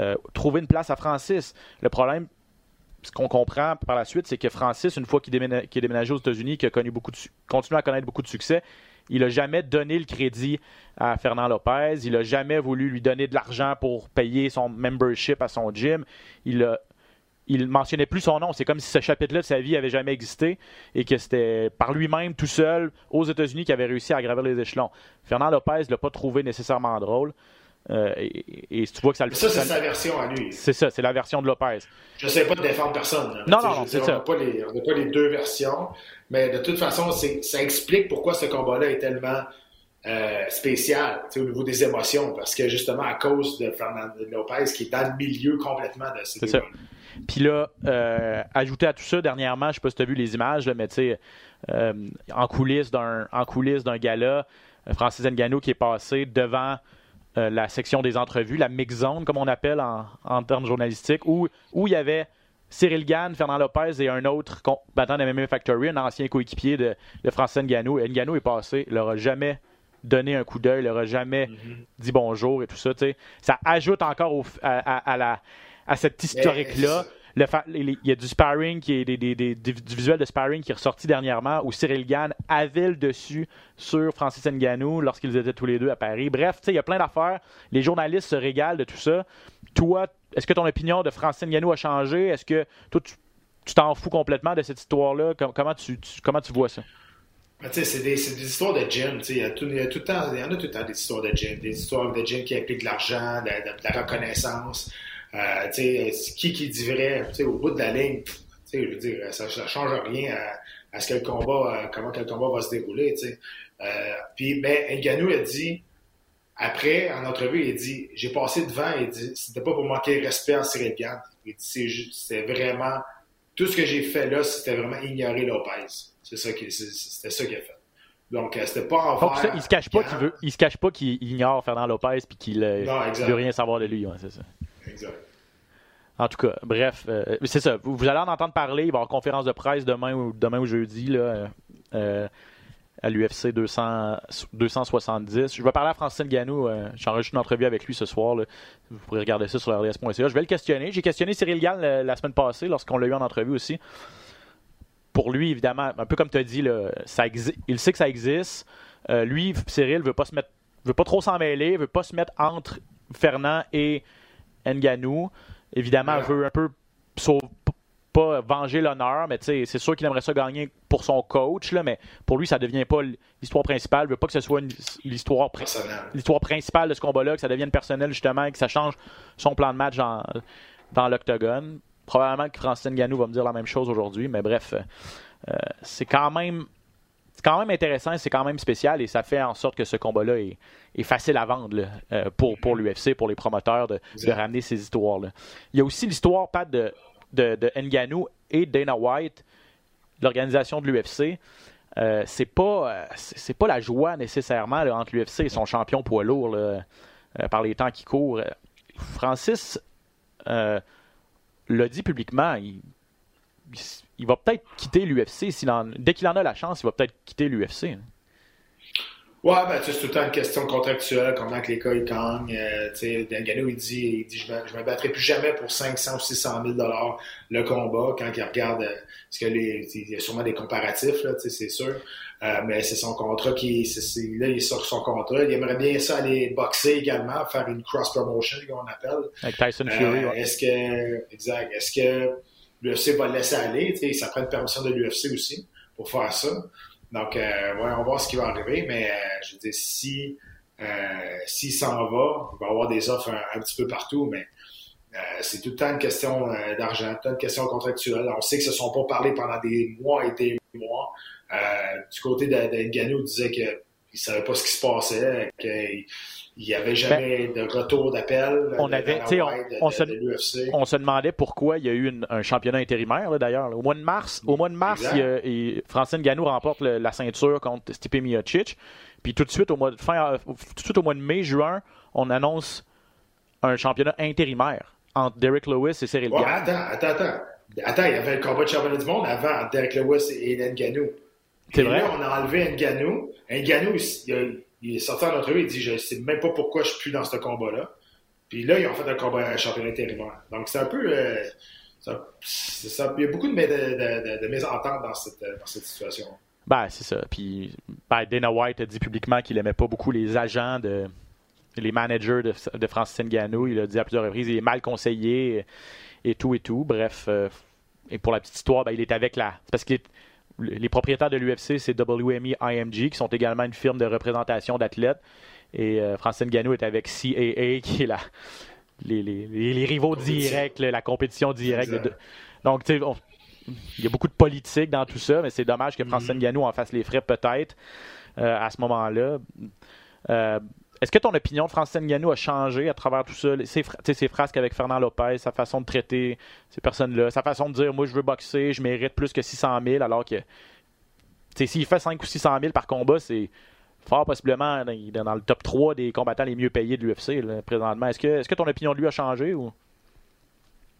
euh, trouver une place à Francis. Le problème, ce qu'on comprend par la suite, c'est que Francis, une fois qu'il est déménagé aux États-Unis, qui a connu beaucoup à connaître beaucoup de succès, il n'a jamais donné le crédit à Fernand Lopez. Il n'a jamais voulu lui donner de l'argent pour payer son membership à son gym. Il a il mentionnait plus son nom. C'est comme si ce chapitre-là de sa vie avait jamais existé et que c'était par lui-même, tout seul, aux États-Unis, qu'il avait réussi à gravir les échelons. Fernand Lopez ne l'a pas trouvé nécessairement drôle. Euh, et, tu vois que ça le Ça, c'est sa version à lui. C'est ça, c'est la version de Lopez. Je ne sais pas de défendre personne. Non, non, c'est ça. On n'a pas, les deux versions, mais de toute façon, ça explique pourquoi ce combat-là est tellement euh, spécial au niveau des émotions, parce que justement, à cause de Fernando Lopez qui est dans le milieu complètement de ces C'est Puis là, euh, ajouté à tout ça, dernièrement, je ne sais pas si tu as vu les images, mais tu sais, euh, en coulisses d'un gala, Francis Ngannou qui est passé devant euh, la section des entrevues, la mix zone, comme on appelle en, termes journalistiques, où, où il y avait Cyril Gann, Fernand Lopez et un autre combattant de MMA Factory, un ancien coéquipier de, de Francis Ngannou. Ngannou est passé, il n'aura jamais donné un coup d'œil, il n'aura jamais Mm-hmm. dit bonjour et tout ça. tu sais. Ça ajoute encore au- à, à- à la, à cet historique-là. Le fa- il y a du sparring, des, du visuel de sparring qui est ressorti dernièrement où Cyril Gann avait le dessus sur Francis Ngannou lorsqu'ils étaient tous les deux à Paris. Bref, il y a plein d'affaires. Les journalistes se régalent de tout ça. Toi, est-ce que ton opinion de Francis Ngannou a changé? Est-ce que toi, tu t'en fous complètement de cette histoire-là? Com- Comment tu, comment tu vois ça? Sais, c'est des, c'est des histoires de gym. Il y, a tout, le temps, il y en a tout le temps des histoires de gym. Des histoires de gym qui impliquent de l'argent, de la reconnaissance. Euh, qui qui dit vrai au bout de la ligne? tu sais, Je veux dire, ça ne change rien à, à ce que le combat, euh, comment que le combat va se dérouler. Euh, puis, ben, Ngannou a dit, après, en entrevue, il a dit J'ai passé devant, il dit C'était pas pour manquer de respect Cyril Gann. Il dit C'est vraiment. Tout ce que j'ai fait là, c'était vraiment ignorer Lopez. C'est ça qui- c'est- C'était ça qu'il a fait. Donc, euh, c'était pas envers. Donc, ça, il se cache pas qu'il veut, il se cache pas qu'il ignore Fernand Lopez puis qu'il il veut rien savoir de lui. ouais, c'est ça. Exact. En tout cas, bref, euh, c'est ça. Vous, allez en entendre parler. Il va y avoir conférence de presse demain ou, demain ou jeudi là, euh, euh, à l'UFC 200 270. Je vais parler à Francine Ganou. Euh, J'enregistre une entrevue avec lui ce soir. Vous pourrez regarder ça sur RDS.ca. Je vais le questionner. J'ai questionné Cyril Gann la, la semaine passée lorsqu'on l'a eu en entrevue aussi. Pour lui, évidemment, un peu comme tu as dit, il sait que ça existe. Euh, lui, Cyril, veut pas se mettre, veut pas trop s'en mêler, veut pas se mettre entre Fernand et Nganou. Évidemment, Ouais. veut un peu pas venger l'honneur, mais c'est sûr qu'il aimerait ça gagner pour son coach, là, mais pour lui, ça devient pas l'histoire principale. Il veut pas que ce soit l'histoire principale de ce combat-là, que ça devienne personnel justement, que ça change son plan de match dans, dans l'octogone. Probablement que Francis Ngannou va me dire la même chose aujourd'hui, mais bref, euh, c'est quand même c'est quand même intéressant, c'est quand même spécial et ça fait en sorte que ce combat-là est, est facile à vendre là, euh, pour, pour l'UFC, pour les promoteurs de, ramener ces histoires-là. Il y a aussi l'histoire, Pat, de, de, de Ngannou et Dana White, l'organisation de l'UFC. Euh, c'est pas euh, c'est pas la joie nécessairement là, entre l'UFC et son champion poids lourd là, euh, par les temps qui courent. Francis euh, l'a dit publiquement, il, il, il va peut-être quitter l'UFC s'il en- dès qu'il en a la chance, il va peut-être quitter l'UFC. hein. Ouais, ben, tu sais, c'est tout le temps une question contractuelle, comment que les cas ils gagnent. Euh, tu sais, Ngannou, il dit, il dit je, me, je me battrai plus jamais pour 500 ou 600 000 dollars le combat quand il regarde, euh, parce que les, il y a sûrement des comparatifs, là, tu sais, c'est sûr. Euh, mais c'est son contrat qui, c'est, là, il sur son contrat. Il aimerait bien ça aller boxer également, faire une cross promotion, comme on appelle. Avec Tyson Fury. Euh, ouais. Est-ce que, exact, est-ce que l'UFC va le laisser aller? Ça prend une permission de l'UFC aussi pour faire ça. Donc, euh, ouais, on va voir ce qui va arriver, mais euh, je veux dire, si euh, s'il s'en va, il va y avoir des offres un, petit peu partout, mais euh, c'est tout le temps une question euh, d'argent, une question contractuelle. On sait que se sont pas parlé pendant des mois et des mois. Euh, du côté de, de Ngannou, il disait qu'il ne savait pas ce qui se passait, qu'il il n'y avait jamais de retour d'appel. Ben, on de- avait- de on- de- se-. On demandait pourquoi il y a eu une- un championnat intérimaire d'ailleurs. Au mois de mars, au mois de mars, il il- Francine Ganou remporte le- la ceinture contre Stipe Miocic. Puis tout de suite au mois de fin, euh, tout de suite au mois de mai, juin, on annonce un championnat intérimaire entre Derek Lewis et Cyril Ouais, Gann. attends, attends, attends. Attends, il y avait le combat de championnat du monde avant Derek Lewis et Ngannou. C'est Et vrai? là, on a enlevé Ngannou. Ngannou, il, il, est sorti en entrevue, il dit Je sais même pas pourquoi je suis plus dans ce combat-là. Puis là, ils ont fait un combat un championnat intérimaire. Donc, c'est un peu. euh, ça- il y a beaucoup de, mé- de, de, de- de mésententes dans cette, euh, dans cette situation. Ben, c'est ça. Puis ben, Dana White a dit publiquement qu'il aimait pas beaucoup les agents de les managers de, Francis Ngannou. Il a dit à plusieurs reprises il est mal conseillé et tout et tout. Bref, euh, et pour la petite histoire, ben, il est avec la. parce que les, les propriétaires de l'UFC, c'est WME IMG, qui sont également une firme de représentation d'athlètes. Et euh, Francis Ngannou est avec CAA, qui est la, les, les- les- les rivaux directs, la compétition directe. De- donc, tu sais, il y a beaucoup de politique dans tout ça, mais c'est dommage que Francis Ngannou en fasse les frais peut-être euh, à ce moment-là. Euh, Est-ce que ton opinion de Francis a changé à travers tout ça? Ses, ses frasques avec Fernand Lopez, sa façon de traiter ces personnes-là, sa façon de dire moi je veux boxer, je mérite plus que 600 000, alors que s'il fait 5 ou 600 000 par combat, c'est fort possiblement dans, le top 3 des combattants les mieux payés de l'UFC présentement. Est-ce que, est-ce que ton opinion de lui a changé ou?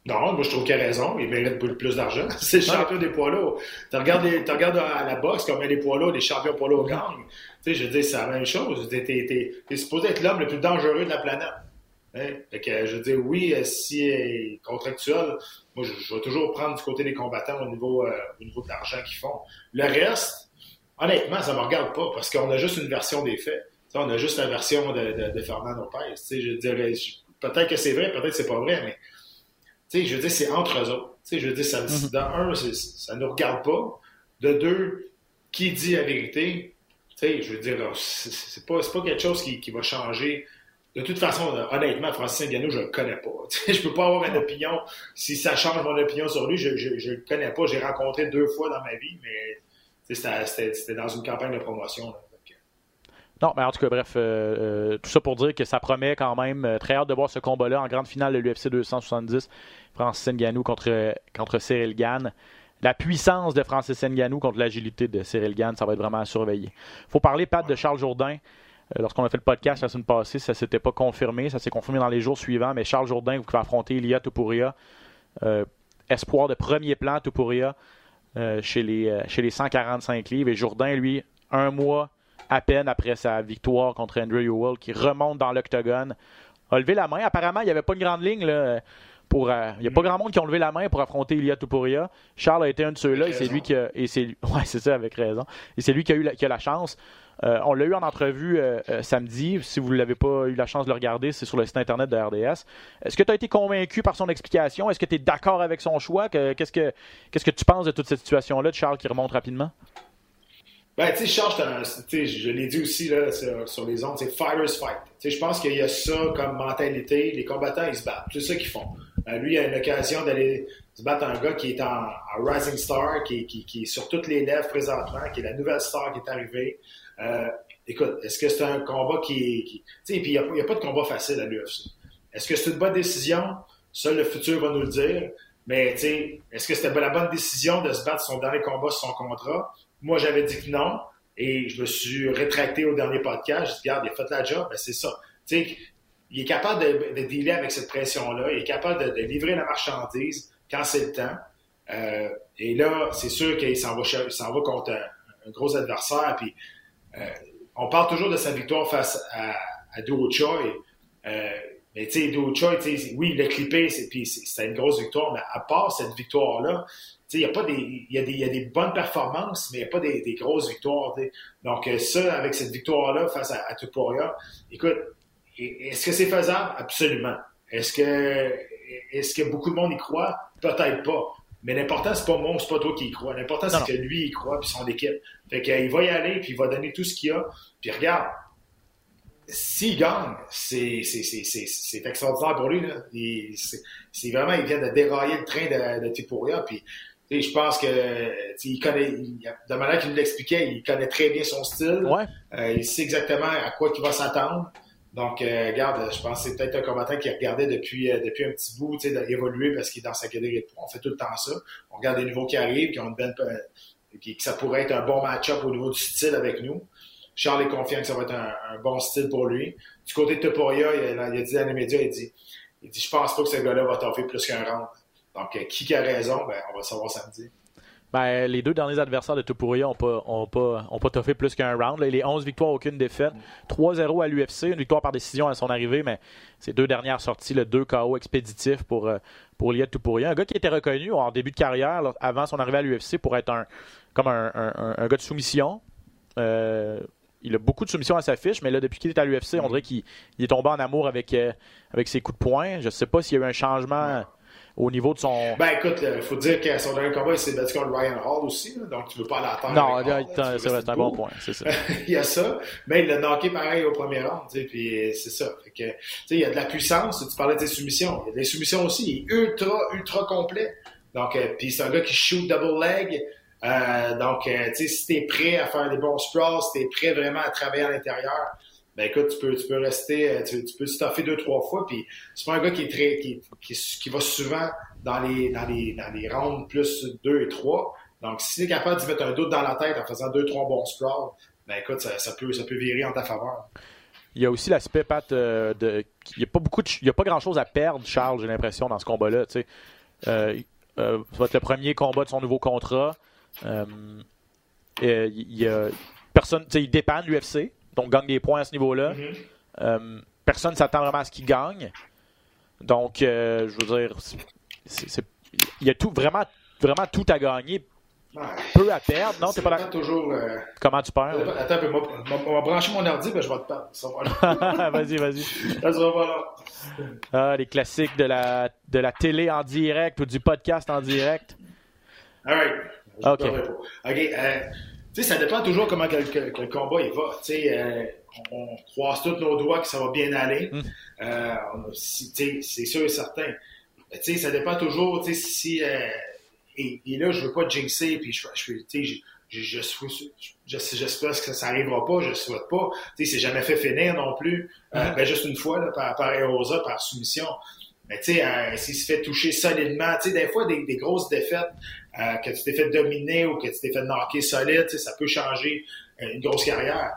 Non, moi je trouve qu'il a raison. Il mérite plus d'argent. C'est le champion des poids lourds. Tu regardes, tu regardes à la boxe combien les poids lourds, les champions poids lourds gagnent. Tu sais, je veux dire, c'est la même chose. Tu es, supposé être l'homme le plus dangereux de la planète. Hein? Fait que, je veux dire, oui, euh, si est contractuel, moi je, vais toujours prendre du côté des combattants au niveau, euh, au niveau de l'argent qu'ils font. Le reste, honnêtement, ça me regarde pas parce qu'on a juste une version des faits. on a juste la version de, de, de Fernand Lopez. Tu sais, je dirais, peut-être que c'est vrai, peut-être que c'est pas vrai, mais sais, je veux dire, c'est entre eux autres. Tu sais, je veux dire, ça, mm dans un, ça ne nous regarde pas. De deux, qui dit la vérité? Tu sais, je veux dire, c'est pas, pas quelque chose qui, qui, va changer. De toute façon, honnêtement, Francis Ngannou, je le connais pas. Je je peux pas avoir une opinion. Si ça change mon opinion sur lui, je, ne le connais pas. J'ai rencontré deux fois dans ma vie, mais c'était dans une campagne de promotion. Non, mais en tout cas, bref, euh, euh, tout ça pour dire que ça promet quand même. Euh, très hâte de voir ce combat-là en grande finale de l'UFC 270. Francis Ngannou contre, contre Cyril Gann. La puissance de Francis Ngannou contre l'agilité de Cyril Gann, ça va être vraiment à surveiller. Il faut parler, Pat, de Charles Jourdain. Lorsqu'on a fait le podcast la semaine passée, ça ne s'était pas confirmé. Ça s'est confirmé dans les jours suivants. Mais Charles Jourdain qui va affronter Ilia Tupuria. espoir de premier plan, Tupuria, chez, les, chez les 145 livres. Et Jourdain, lui, un mois à peine après sa victoire contre Andrew Ewell, qui remonte dans l'octogone, a levé la main. Apparemment, il n'y avait pas une grande ligne. Là, pour, euh, il n'y a pas grand monde qui ont levé la main pour affronter Ilya Tupuria. Charles a été un de ceux-là et c'est lui qui a, et c'est ouais, c'est ça avec raison. Et c'est lui qui a eu la, qui a la chance. Euh, on l'a eu en entrevue euh, samedi. Si vous ne l'avez pas eu la chance de le regarder, c'est sur le site internet de RDS. Est-ce que tu as été convaincu par son explication? Est-ce que tu es d'accord avec son choix? Qu'est-ce que, qu'est-ce que tu penses de toute cette situation-là de Charles qui remonte rapidement? Ben, tu sais, Charles, je l'ai dit aussi là, sur, les ondes, c'est fighters fight. Je pense qu'il y a ça comme mentalité. Les combattants, ils se battent. C'est ça qu'ils font. Ben, lui, il a une occasion d'aller se battre un gars qui est en, Rising Star, qui, qui, qui, est sur toutes les lèvres présentement, qui est la nouvelle star qui est arrivée. Euh, écoute, est-ce que c'est un combat qui. qui tu sais, puis il n'y a, a, pas de combat facile à l'UFC. Est-ce que c'est une bonne décision? Ça, le futur va nous le dire. Mais, tu sais, est-ce que c'était la bonne décision de se battre son dernier combat sur son contrat? Moi, j'avais dit que non. Et je me suis rétracté au dernier podcast. Je dis, regarde, il a fait la job. Ben, c'est ça. Tu sais, il est capable de, de dealer avec cette pression-là. Il est capable de, livrer la marchandise quand c'est le temps. Euh, et là, c'est sûr qu'il s'en va, contre un, gros adversaire. Puis, euh, on parle toujours de sa victoire face à, à Do Choi. Euh, mais tu sais, Do Choi, oui, il l'a clippé, puis c'est une grosse victoire. Mais à part cette victoire-là, il y a des, y, y a des bonnes performances, mais il n'y a pas des, des grosses victoires. Donc, ça, avec cette victoire-là face à, à écoute, est-ce que c'est faisable? Absolument. Est-ce que, est-ce que beaucoup de monde y croit? Peut-être pas. Mais l'important, c'est pas moi, c'est pas toi qui y crois. L'important, c'est que lui, il croit, puis son équipe. Fait qu'il va y aller, puis il va donner tout ce qu'il a. Puis regarde, s'il gagne, c'est, c'est, extraordinaire pour lui. Là. c'est, vraiment, il vient de dérailler le train de, de Tipuria. Puis je pense que il connaît, de manière qu'il nous l'expliquait, il connaît très bien son style. Euh, il sait exactement à quoi il va s'attendre. Donc, euh, regarde, je pense que c'est peut-être un combattant qui regardait depuis, euh, depuis un petit bout, tu sais, d'évoluer parce qu'il est dans sa catégorie de poids. On fait tout le temps ça. On regarde des nouveaux qui arrivent, qui ont une belle, qui, que ça pourrait être un bon match-up au niveau du style avec nous. Charles est confiant que ça va être un, bon style pour lui. Du côté de Toporia, il, a, dit dans les médias, il dit, il dit, je pense pas que ce gars-là va t'offrir plus qu'un round. Donc, euh, qui a raison, ben, on va savoir samedi. Ben, les deux derniers adversaires de Topuria n'ont pas, ont pas, ont pas toffé plus qu'un round. Les 11 victoires, aucune défaite. 3-0 à l'UFC, une victoire par décision à son arrivée, mais ces deux dernières sorties, le 2 KO expéditif pour, euh, pour Liet Topuria. Un gars qui était reconnu en début de carrière, avant son arrivée à l'UFC, pour être un, comme un, un, gars de soumission. Euh, il a beaucoup de soumissions à sa fiche, mais là, depuis qu'il est à l'UFC, on dirait qu'il est tombé en amour avec, avec ses coups de poing. Je ne sais pas s'il y a eu un changement au niveau de son. Ben écoute, il faut dire que son dernier combat, il s'est battu contre Ryan Hall aussi, donc tu veux pas l'attendre. Non, c'est un bon point, c'est ça. il y a ça, mais il l'a knocké pareil au premier round, puis c'est ça. Fait que, il y a de la puissance, tu parlais de ses soumissions, il y a des soumissions aussi, il est ultra, ultra complet. Donc, euh, puis c'est un gars qui shoot double leg. Euh, donc, euh, tu sais, si t'es prêt à faire des bons sprawls, si t'es prêt vraiment à travailler à l'intérieur, ben écoute, tu peux, tu peux rester, euh, tu, tu peux staffer deux, trois fois, puis c'est pas un gars qui est très, qui, qui, qui, va souvent dans les, dans les, dans les rounds plus deux et trois. Donc, si tu capable de mettre un doute dans la tête en faisant deux, trois bons sprawls, ben écoute, ça, peut, ça peut virer en ta faveur. il y a aussi l'aspect, Pat, de. Il n'y a pas beaucoup Il y a pas grand chose à perdre, Charles, j'ai l'impression, dans ce combat-là. Tu sais. Euh, euh, ça va être le premier combat de son nouveau contrat. Il, personne, il dépanne l'UFC, donc gagne des points à ce niveau-là. Mhm. Euh, personne ne s'attend vraiment à ce qu'il gagne. Donc, euh, je veux dire, il y a tout, vraiment, vraiment tout à gagner, peu à perdre. Non, t'es pas là. toujours. euh, Comment tu perds? Attends un peu, on va brancher mon ordi, ben je vais te là. vas-y, vas-y. Ah, les classiques de la, de la télé en direct ou du podcast en direct. All right. Je Ok. OK. euh, sais, ça dépend toujours comment que, que- que le combat il va. Tu sais, euh, on, on croise tous nos doigts que ça va bien aller. Mm. Euh, on a- si- tu sais, c'est sûr et certain. Tu sais, ça dépend toujours. Tu sais, si euh, et, et là, je veux pas jinxer, puis je, je, tu sais, je, je, je, j'espère que ça, ça arrivera pas, je le souhaite pas. Tu sais, c'est jamais fait finir non plus. Euh, ben, juste une fois, là, par, par Erosa, par soumission. Mais tu sais, euh, s'il se fait toucher solidement, tu sais, des fois, des, des grosses défaites, euh, que tu t'es fait dominer ou que tu t'es fait knocker solide, tu sais, ça peut changer euh, une grosse carrière.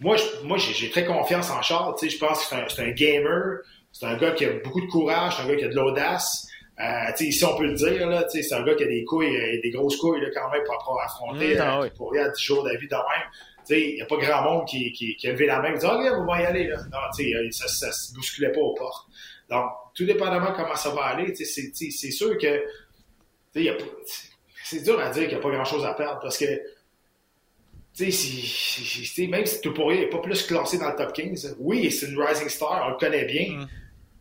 Moi, je- moi, j'ai j'ai très confiance en Charles. Tu sais, je pense que c'est un, c'est un gamer, c'est un gars qui a beaucoup de courage, c'est un gars qui a de l'audace. Euh, tu sais, ici, on peut le dire, là, tu sais, c'est un gars qui a des couilles, euh, des grosses couilles, là, quand même, pour affronter, Mm, ah euh, oui. pour à 10 jours d'avis de même. Tu sais, il n'y a pas grand monde qui, qui, qui a levé la main et dit, OK, on va y aller, là. Non, tu sais, ça, ça se bousculait pas aux portes. Donc, tout dépendamment comment ça va aller, c'est, sûr que, c'est dur à dire qu'il n'y a pas grand chose à perdre parce que, si, si- même si Topuria n'est pas plus classé dans le top 15, oui, c'est une rising star, on le connaît bien, Mm.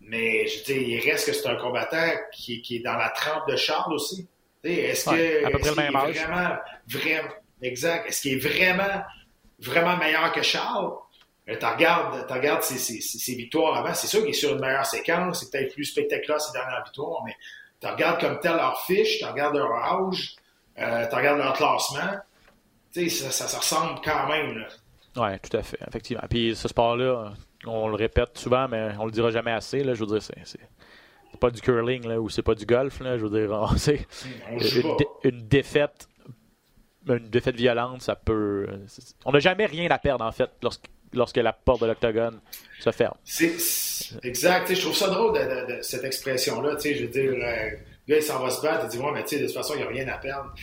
mais je dire, il reste que c'est un combattant qui, qui est dans la trempe de Charles aussi. Est-ce Ouais, que est vraiment, vraiment, exact, est-ce qu'il est vraiment, vraiment meilleur que Charles? Euh, Tu regardes, regardes ses, ses- ses- ses victoires avant, c'est sûr qu'il est sur une meilleure séquence, c'est peut-être plus spectaculaire ses dernières victoires, mais tu regardes comme tel leur fiche, tu regardes leur âge, euh, tu regardes leur classement, tu sais, ça, ça, ressemble quand même. Oui, tout à fait, effectivement. Puis ce sport-là, on le répète souvent, mais on le dira jamais assez. Là, je veux dire, c'est, c'est, pas du curling là, ou c'est pas du golf. Là, je veux dire, on- une, dé- une défaite, une défaite violente, ça peut. on n'a jamais rien à perdre en fait lorsque, lorsque la porte de l'octogone se ferme. C'est exact. Je trouve ça drôle de, de- de cette expression-là. Je veux dire, euh, le gars, il s'en va se battre, il dit, ouais, mais tu sais, de toute façon, il n'y a rien à perdre.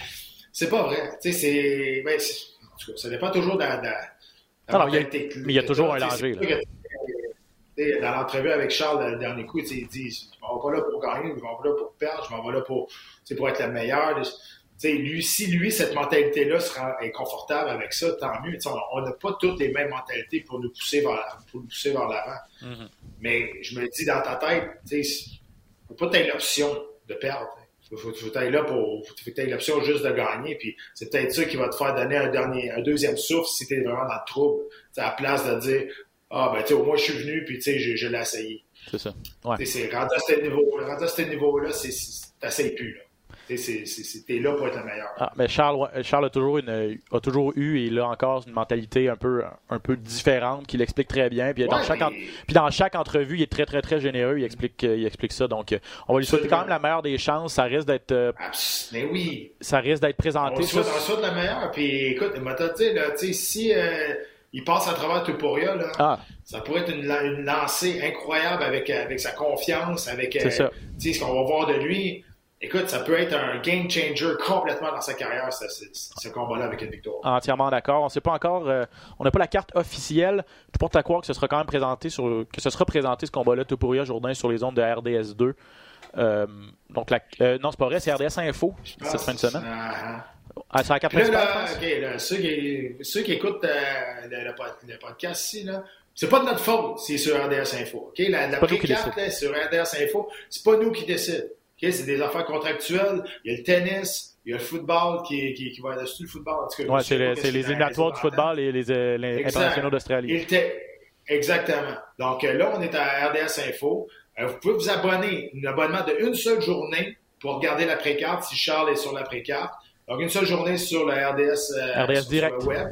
C'est pas vrai. Tu sais, c'est. Ben, c'est- en tout cas, ça dépend toujours de la. Non, il y a- mais il y a toujours un danger, que, sais, Dans l'entrevue avec Charles, le dernier coup, il dit Je m'en vais pas là pour gagner, je m'en vais pas là pour perdre, je m'en vais là pour, pour être le meilleur. Tu lui, si lui, cette mentalité-là sera, est confortable avec ça, tant mieux. Tu on- n'a pas toutes les mêmes mentalités pour nous pousser vers, la- pour nous pousser vers l'avant. Mais je me dis dans ta tête, tu sais, faut pas que tu l'option de perdre. Faut, faut, faut là pour, faut que t'aies l'option juste de gagner. Puis c'est peut-être ça qui va te faire donner un dernier, un deuxième souffle si t'es vraiment dans le trouble. À la place de dire, ah ben tu au moins je suis venu puis tu je, je l'ai essayé. C'est ça. Ouais. Tu sais, c'est rendu à ce niveau, niveau-là, c'est, c'est, t'essayes plus là. T'es là pour être le meilleur. Ah, mais Charles, a toujours une, a toujours eu et a encore une mentalité un peu, un peu différente qu'il explique très bien. Puis dans chaque, mais- en- puis dans chaque entrevue, il est très très très généreux. Il explique, il explique ça. Donc, on va lui souhaiter quand même la meilleure des chances. Ça risque d'être, euh, Abs- mais oui, ça risque d'être On présenté. le souhaite, ça. on souhaite le meilleur. Puis écoute, là, tu si euh, il passe à travers Tuporia, là, Ah, ça pourrait être une, la- une lancée incroyable avec, avec sa confiance, avec euh, ce qu'on va voir de lui. Écoute, ça peut être un game changer complètement dans sa carrière, ce, combat-là avec une victoire. entièrement d'accord. On sait pas encore, euh, on n'a pas la carte officielle. Je porte à croire que ce sera quand même présenté sur, que ce sera présenté ce combat-là, Topuria Jourdain sur les ondes de RDS2. Euh, donc, la, euh, non, c'est pas vrai, c'est RDS Info cette fin de semaine. Ah, c'est la carte là, ceux, qui, ceux qui écoutent le, le pod- le podcast ici, là, c'est pas de notre faute si c'est sur RDS Info. La, la pré-carte sur RDS Info, c'est pas nous qui décident. C'est des affaires contractuelles. Il y a le tennis, il y a le football qui, qui, qui va être le football? En tout cas, je Ouais, c'est le- les éliminatoires du football et les, euh, les internationaux d'Australie. Exactement. Donc euh, là, on est à RDS Info. Euh, vous pouvez vous abonner, un abonnement de une seule journée pour regarder la précarte si Charles est sur la précarte. Donc une seule journée sur le RDS, RDS sur- sur Direct. le web.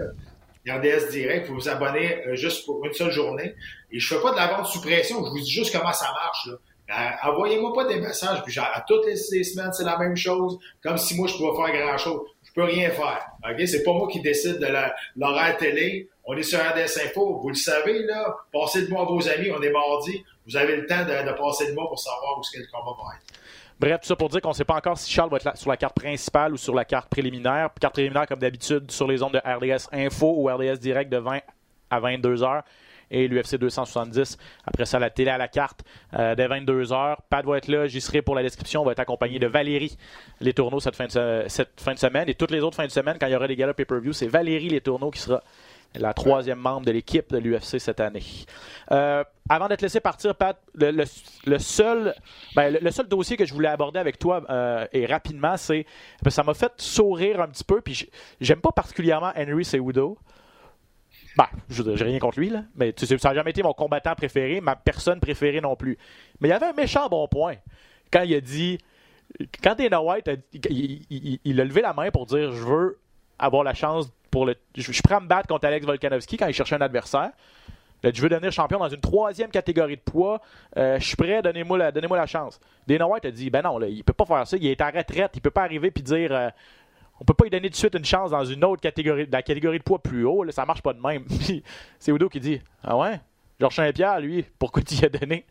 RDS Direct, vous vous abonnez juste pour une seule journée. Et je fais pas de la vente sous pression, je vous dis juste comment ça marche. là. Euh, Envoyez-moi pas des messages, puis à toutes les, semaines, c'est la même chose, comme si moi je pouvais faire grand-chose. Je peux rien faire. OK? C'est pas moi qui décide de l'horaire télé. On est sur RDS Info. Vous le savez, là. Passez le mois à vos amis. On est mardi. Vous avez le temps de, passer le mois pour savoir où que le combat va être. Bref, tout ça pour dire qu'on ne sait pas encore si Charles va être sur la carte principale ou sur la carte préliminaire. Carte préliminaire, comme d'habitude, sur les ondes de RDS Info ou RDS Direct de 20 à 22 heures et l'UFC 270. Après ça, la télé à la carte euh, dès 22h. Pat va être là, j'y serai pour la description. On va être accompagné de Valérie Les Tourneaux cette fin de, cette fin de semaine. Et toutes les autres fins de semaine, quand il y aura des galas pay-per-view, c'est Valérie Les Tourneaux qui sera la troisième membre de l'équipe de l'UFC cette année. Euh, avant de te laisser partir, Pat, le, seul, ben, le, seul dossier que je voulais aborder avec toi euh, et rapidement, c'est ça m'a fait sourire un petit peu. Puis j'aime pas particulièrement Henry Cejudo. Ben, je j'ai rien contre lui, là. Mais tu sais, ça n'a jamais été mon combattant préféré, ma personne préférée non plus. Mais il y avait un méchant bon point. Quand il a dit. Quand Dana White, il, a levé la main pour dire Je veux avoir la chance pour le. Je, suis prêt à me battre contre Alex Volkanovski quand il cherchait un adversaire. je veux devenir champion dans une troisième catégorie de poids. Euh, je suis prêt, donnez-moi la, donnez la chance. Dana White a dit Ben non, là, il peut pas faire ça. Il est en retraite. Il peut pas arriver et dire euh, on peut pas lui donner de suite une chance dans une autre catégorie, la catégorie de poids plus haut. Là, ça marche pas de même. c'est Udo qui dit Ah ouais? Georges Saint-Pierre, lui, pourquoi tu y as donné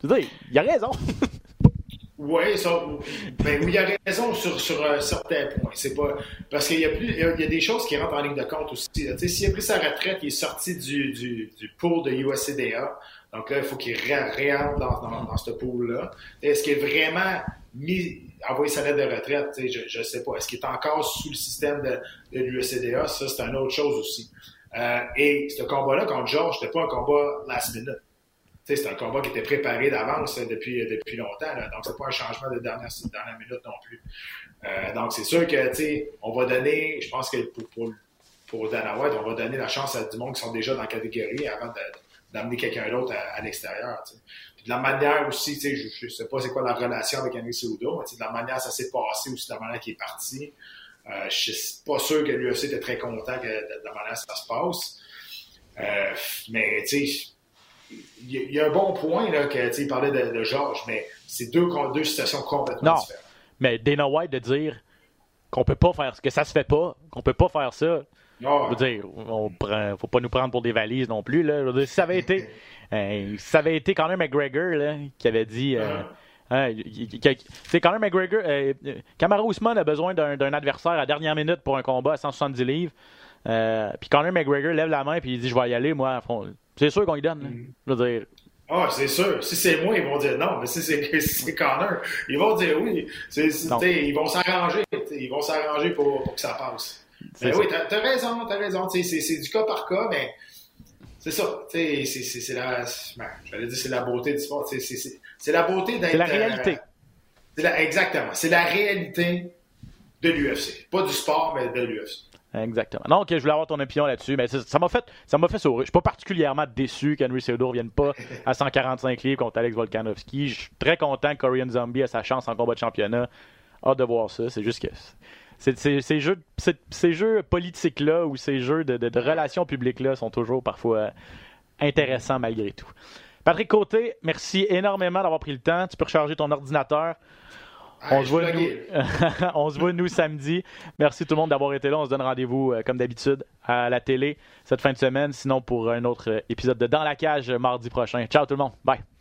Tu dis, il a raison. oui, ça, ben, il a raison sur, sur un certain point. C'est pas parce qu'il y a plus, il y a des choses qui rentrent en ligne de compte aussi. S'il a pris sa retraite, il est sorti du, du, de USCDA. Donc là, il faut qu'il réentre dans, dans, dans ce pool-là. Est-ce qu'il est vraiment mis, envoyer sa lettre de retraite, je ne sais pas. Est-ce qu'il est encore sous le système de, de l'USCDA? Ça, c'est une autre chose aussi. Euh, et ce combat-là contre George, c'était pas un combat last minute. C'est un combat qui était préparé d'avance depuis, depuis longtemps. Là. Donc, c'est pas un changement de dernière, minute non plus. Euh, donc, c'est sûr que, on va donner, je pense que pour, pour, Dana White, on va donner la chance à du monde qui sont déjà dans la catégorie avant d'amener quelqu'un d'autre à l'extérieur de la manière aussi, je ne sais pas c'est quoi la relation avec Henry Cejudo, mais de la manière ça s'est passé aussi, de la manière qu'il est parti. Euh, je suis pas sûr que l'UFC était très content que, de, la manière ça se passe. Euh, mais tu sais, il y, a un bon point là, que parlait de, de Georges, mais c'est deux, deux situations complètement différentes. Mais Dana White de dire qu'on peut pas faire que ça se fait pas, qu'on peut pas faire ça. Je veux dire, on prend, faut pas nous prendre pour des valises non plus. Là. si ça avait été euh, ça avait été Conor McGregor là, qui avait dit. Euh, hein, c'est Conor McGregor. Euh, Kamara Ousmane a besoin d'un adversaire à dernière minute pour un combat à 170 livres. Euh, puis Conor McGregor lève la main et il dit Je vais y aller, moi. C'est sûr qu'on lui donne. Mm. Je veux dire. Ah, c'est sûr. Si c'est moi, ils vont dire non. Mais si c'est si Connor, ils vont dire oui. ils vont s'arranger. Ils vont s'arranger pour, pour, que ça passe. Mais oui, t'as as raison, t'as raison. C'est du cas par cas, mais c'est ça. C'est la. Ben, J'allais dire c'est la beauté du sport. C'est la beauté d'être. C'est la réalité. Euh, exactement. C'est la réalité de l'UFC. Pas du sport, mais de l'UFC. Exactement. Donc, je voulais avoir ton opinion là-dessus, mais ça m'a fait, ça m'a fait sourire. Je suis pas particulièrement déçu qu'Henry ne revienne pas à 145 livres contre Alex Volkanovski. Je suis très content que Korean Zombie ait sa chance en combat de championnat. Hâte de voir ça. C'est juste que ces jeux, ces jeux politiques-là ou ces jeux de, relations publiques-là sont toujours parfois intéressants malgré tout. Patrick Côté, merci énormément d'avoir pris le temps. Tu peux recharger ton ordinateur. On, se voit nous... on se voit nous samedi. Merci tout le monde d'avoir été là. On se donne rendez-vous euh, comme d'habitude à la télé cette fin de semaine. Sinon pour un autre épisode de Dans la cage mardi prochain. Ciao tout le monde. Bye.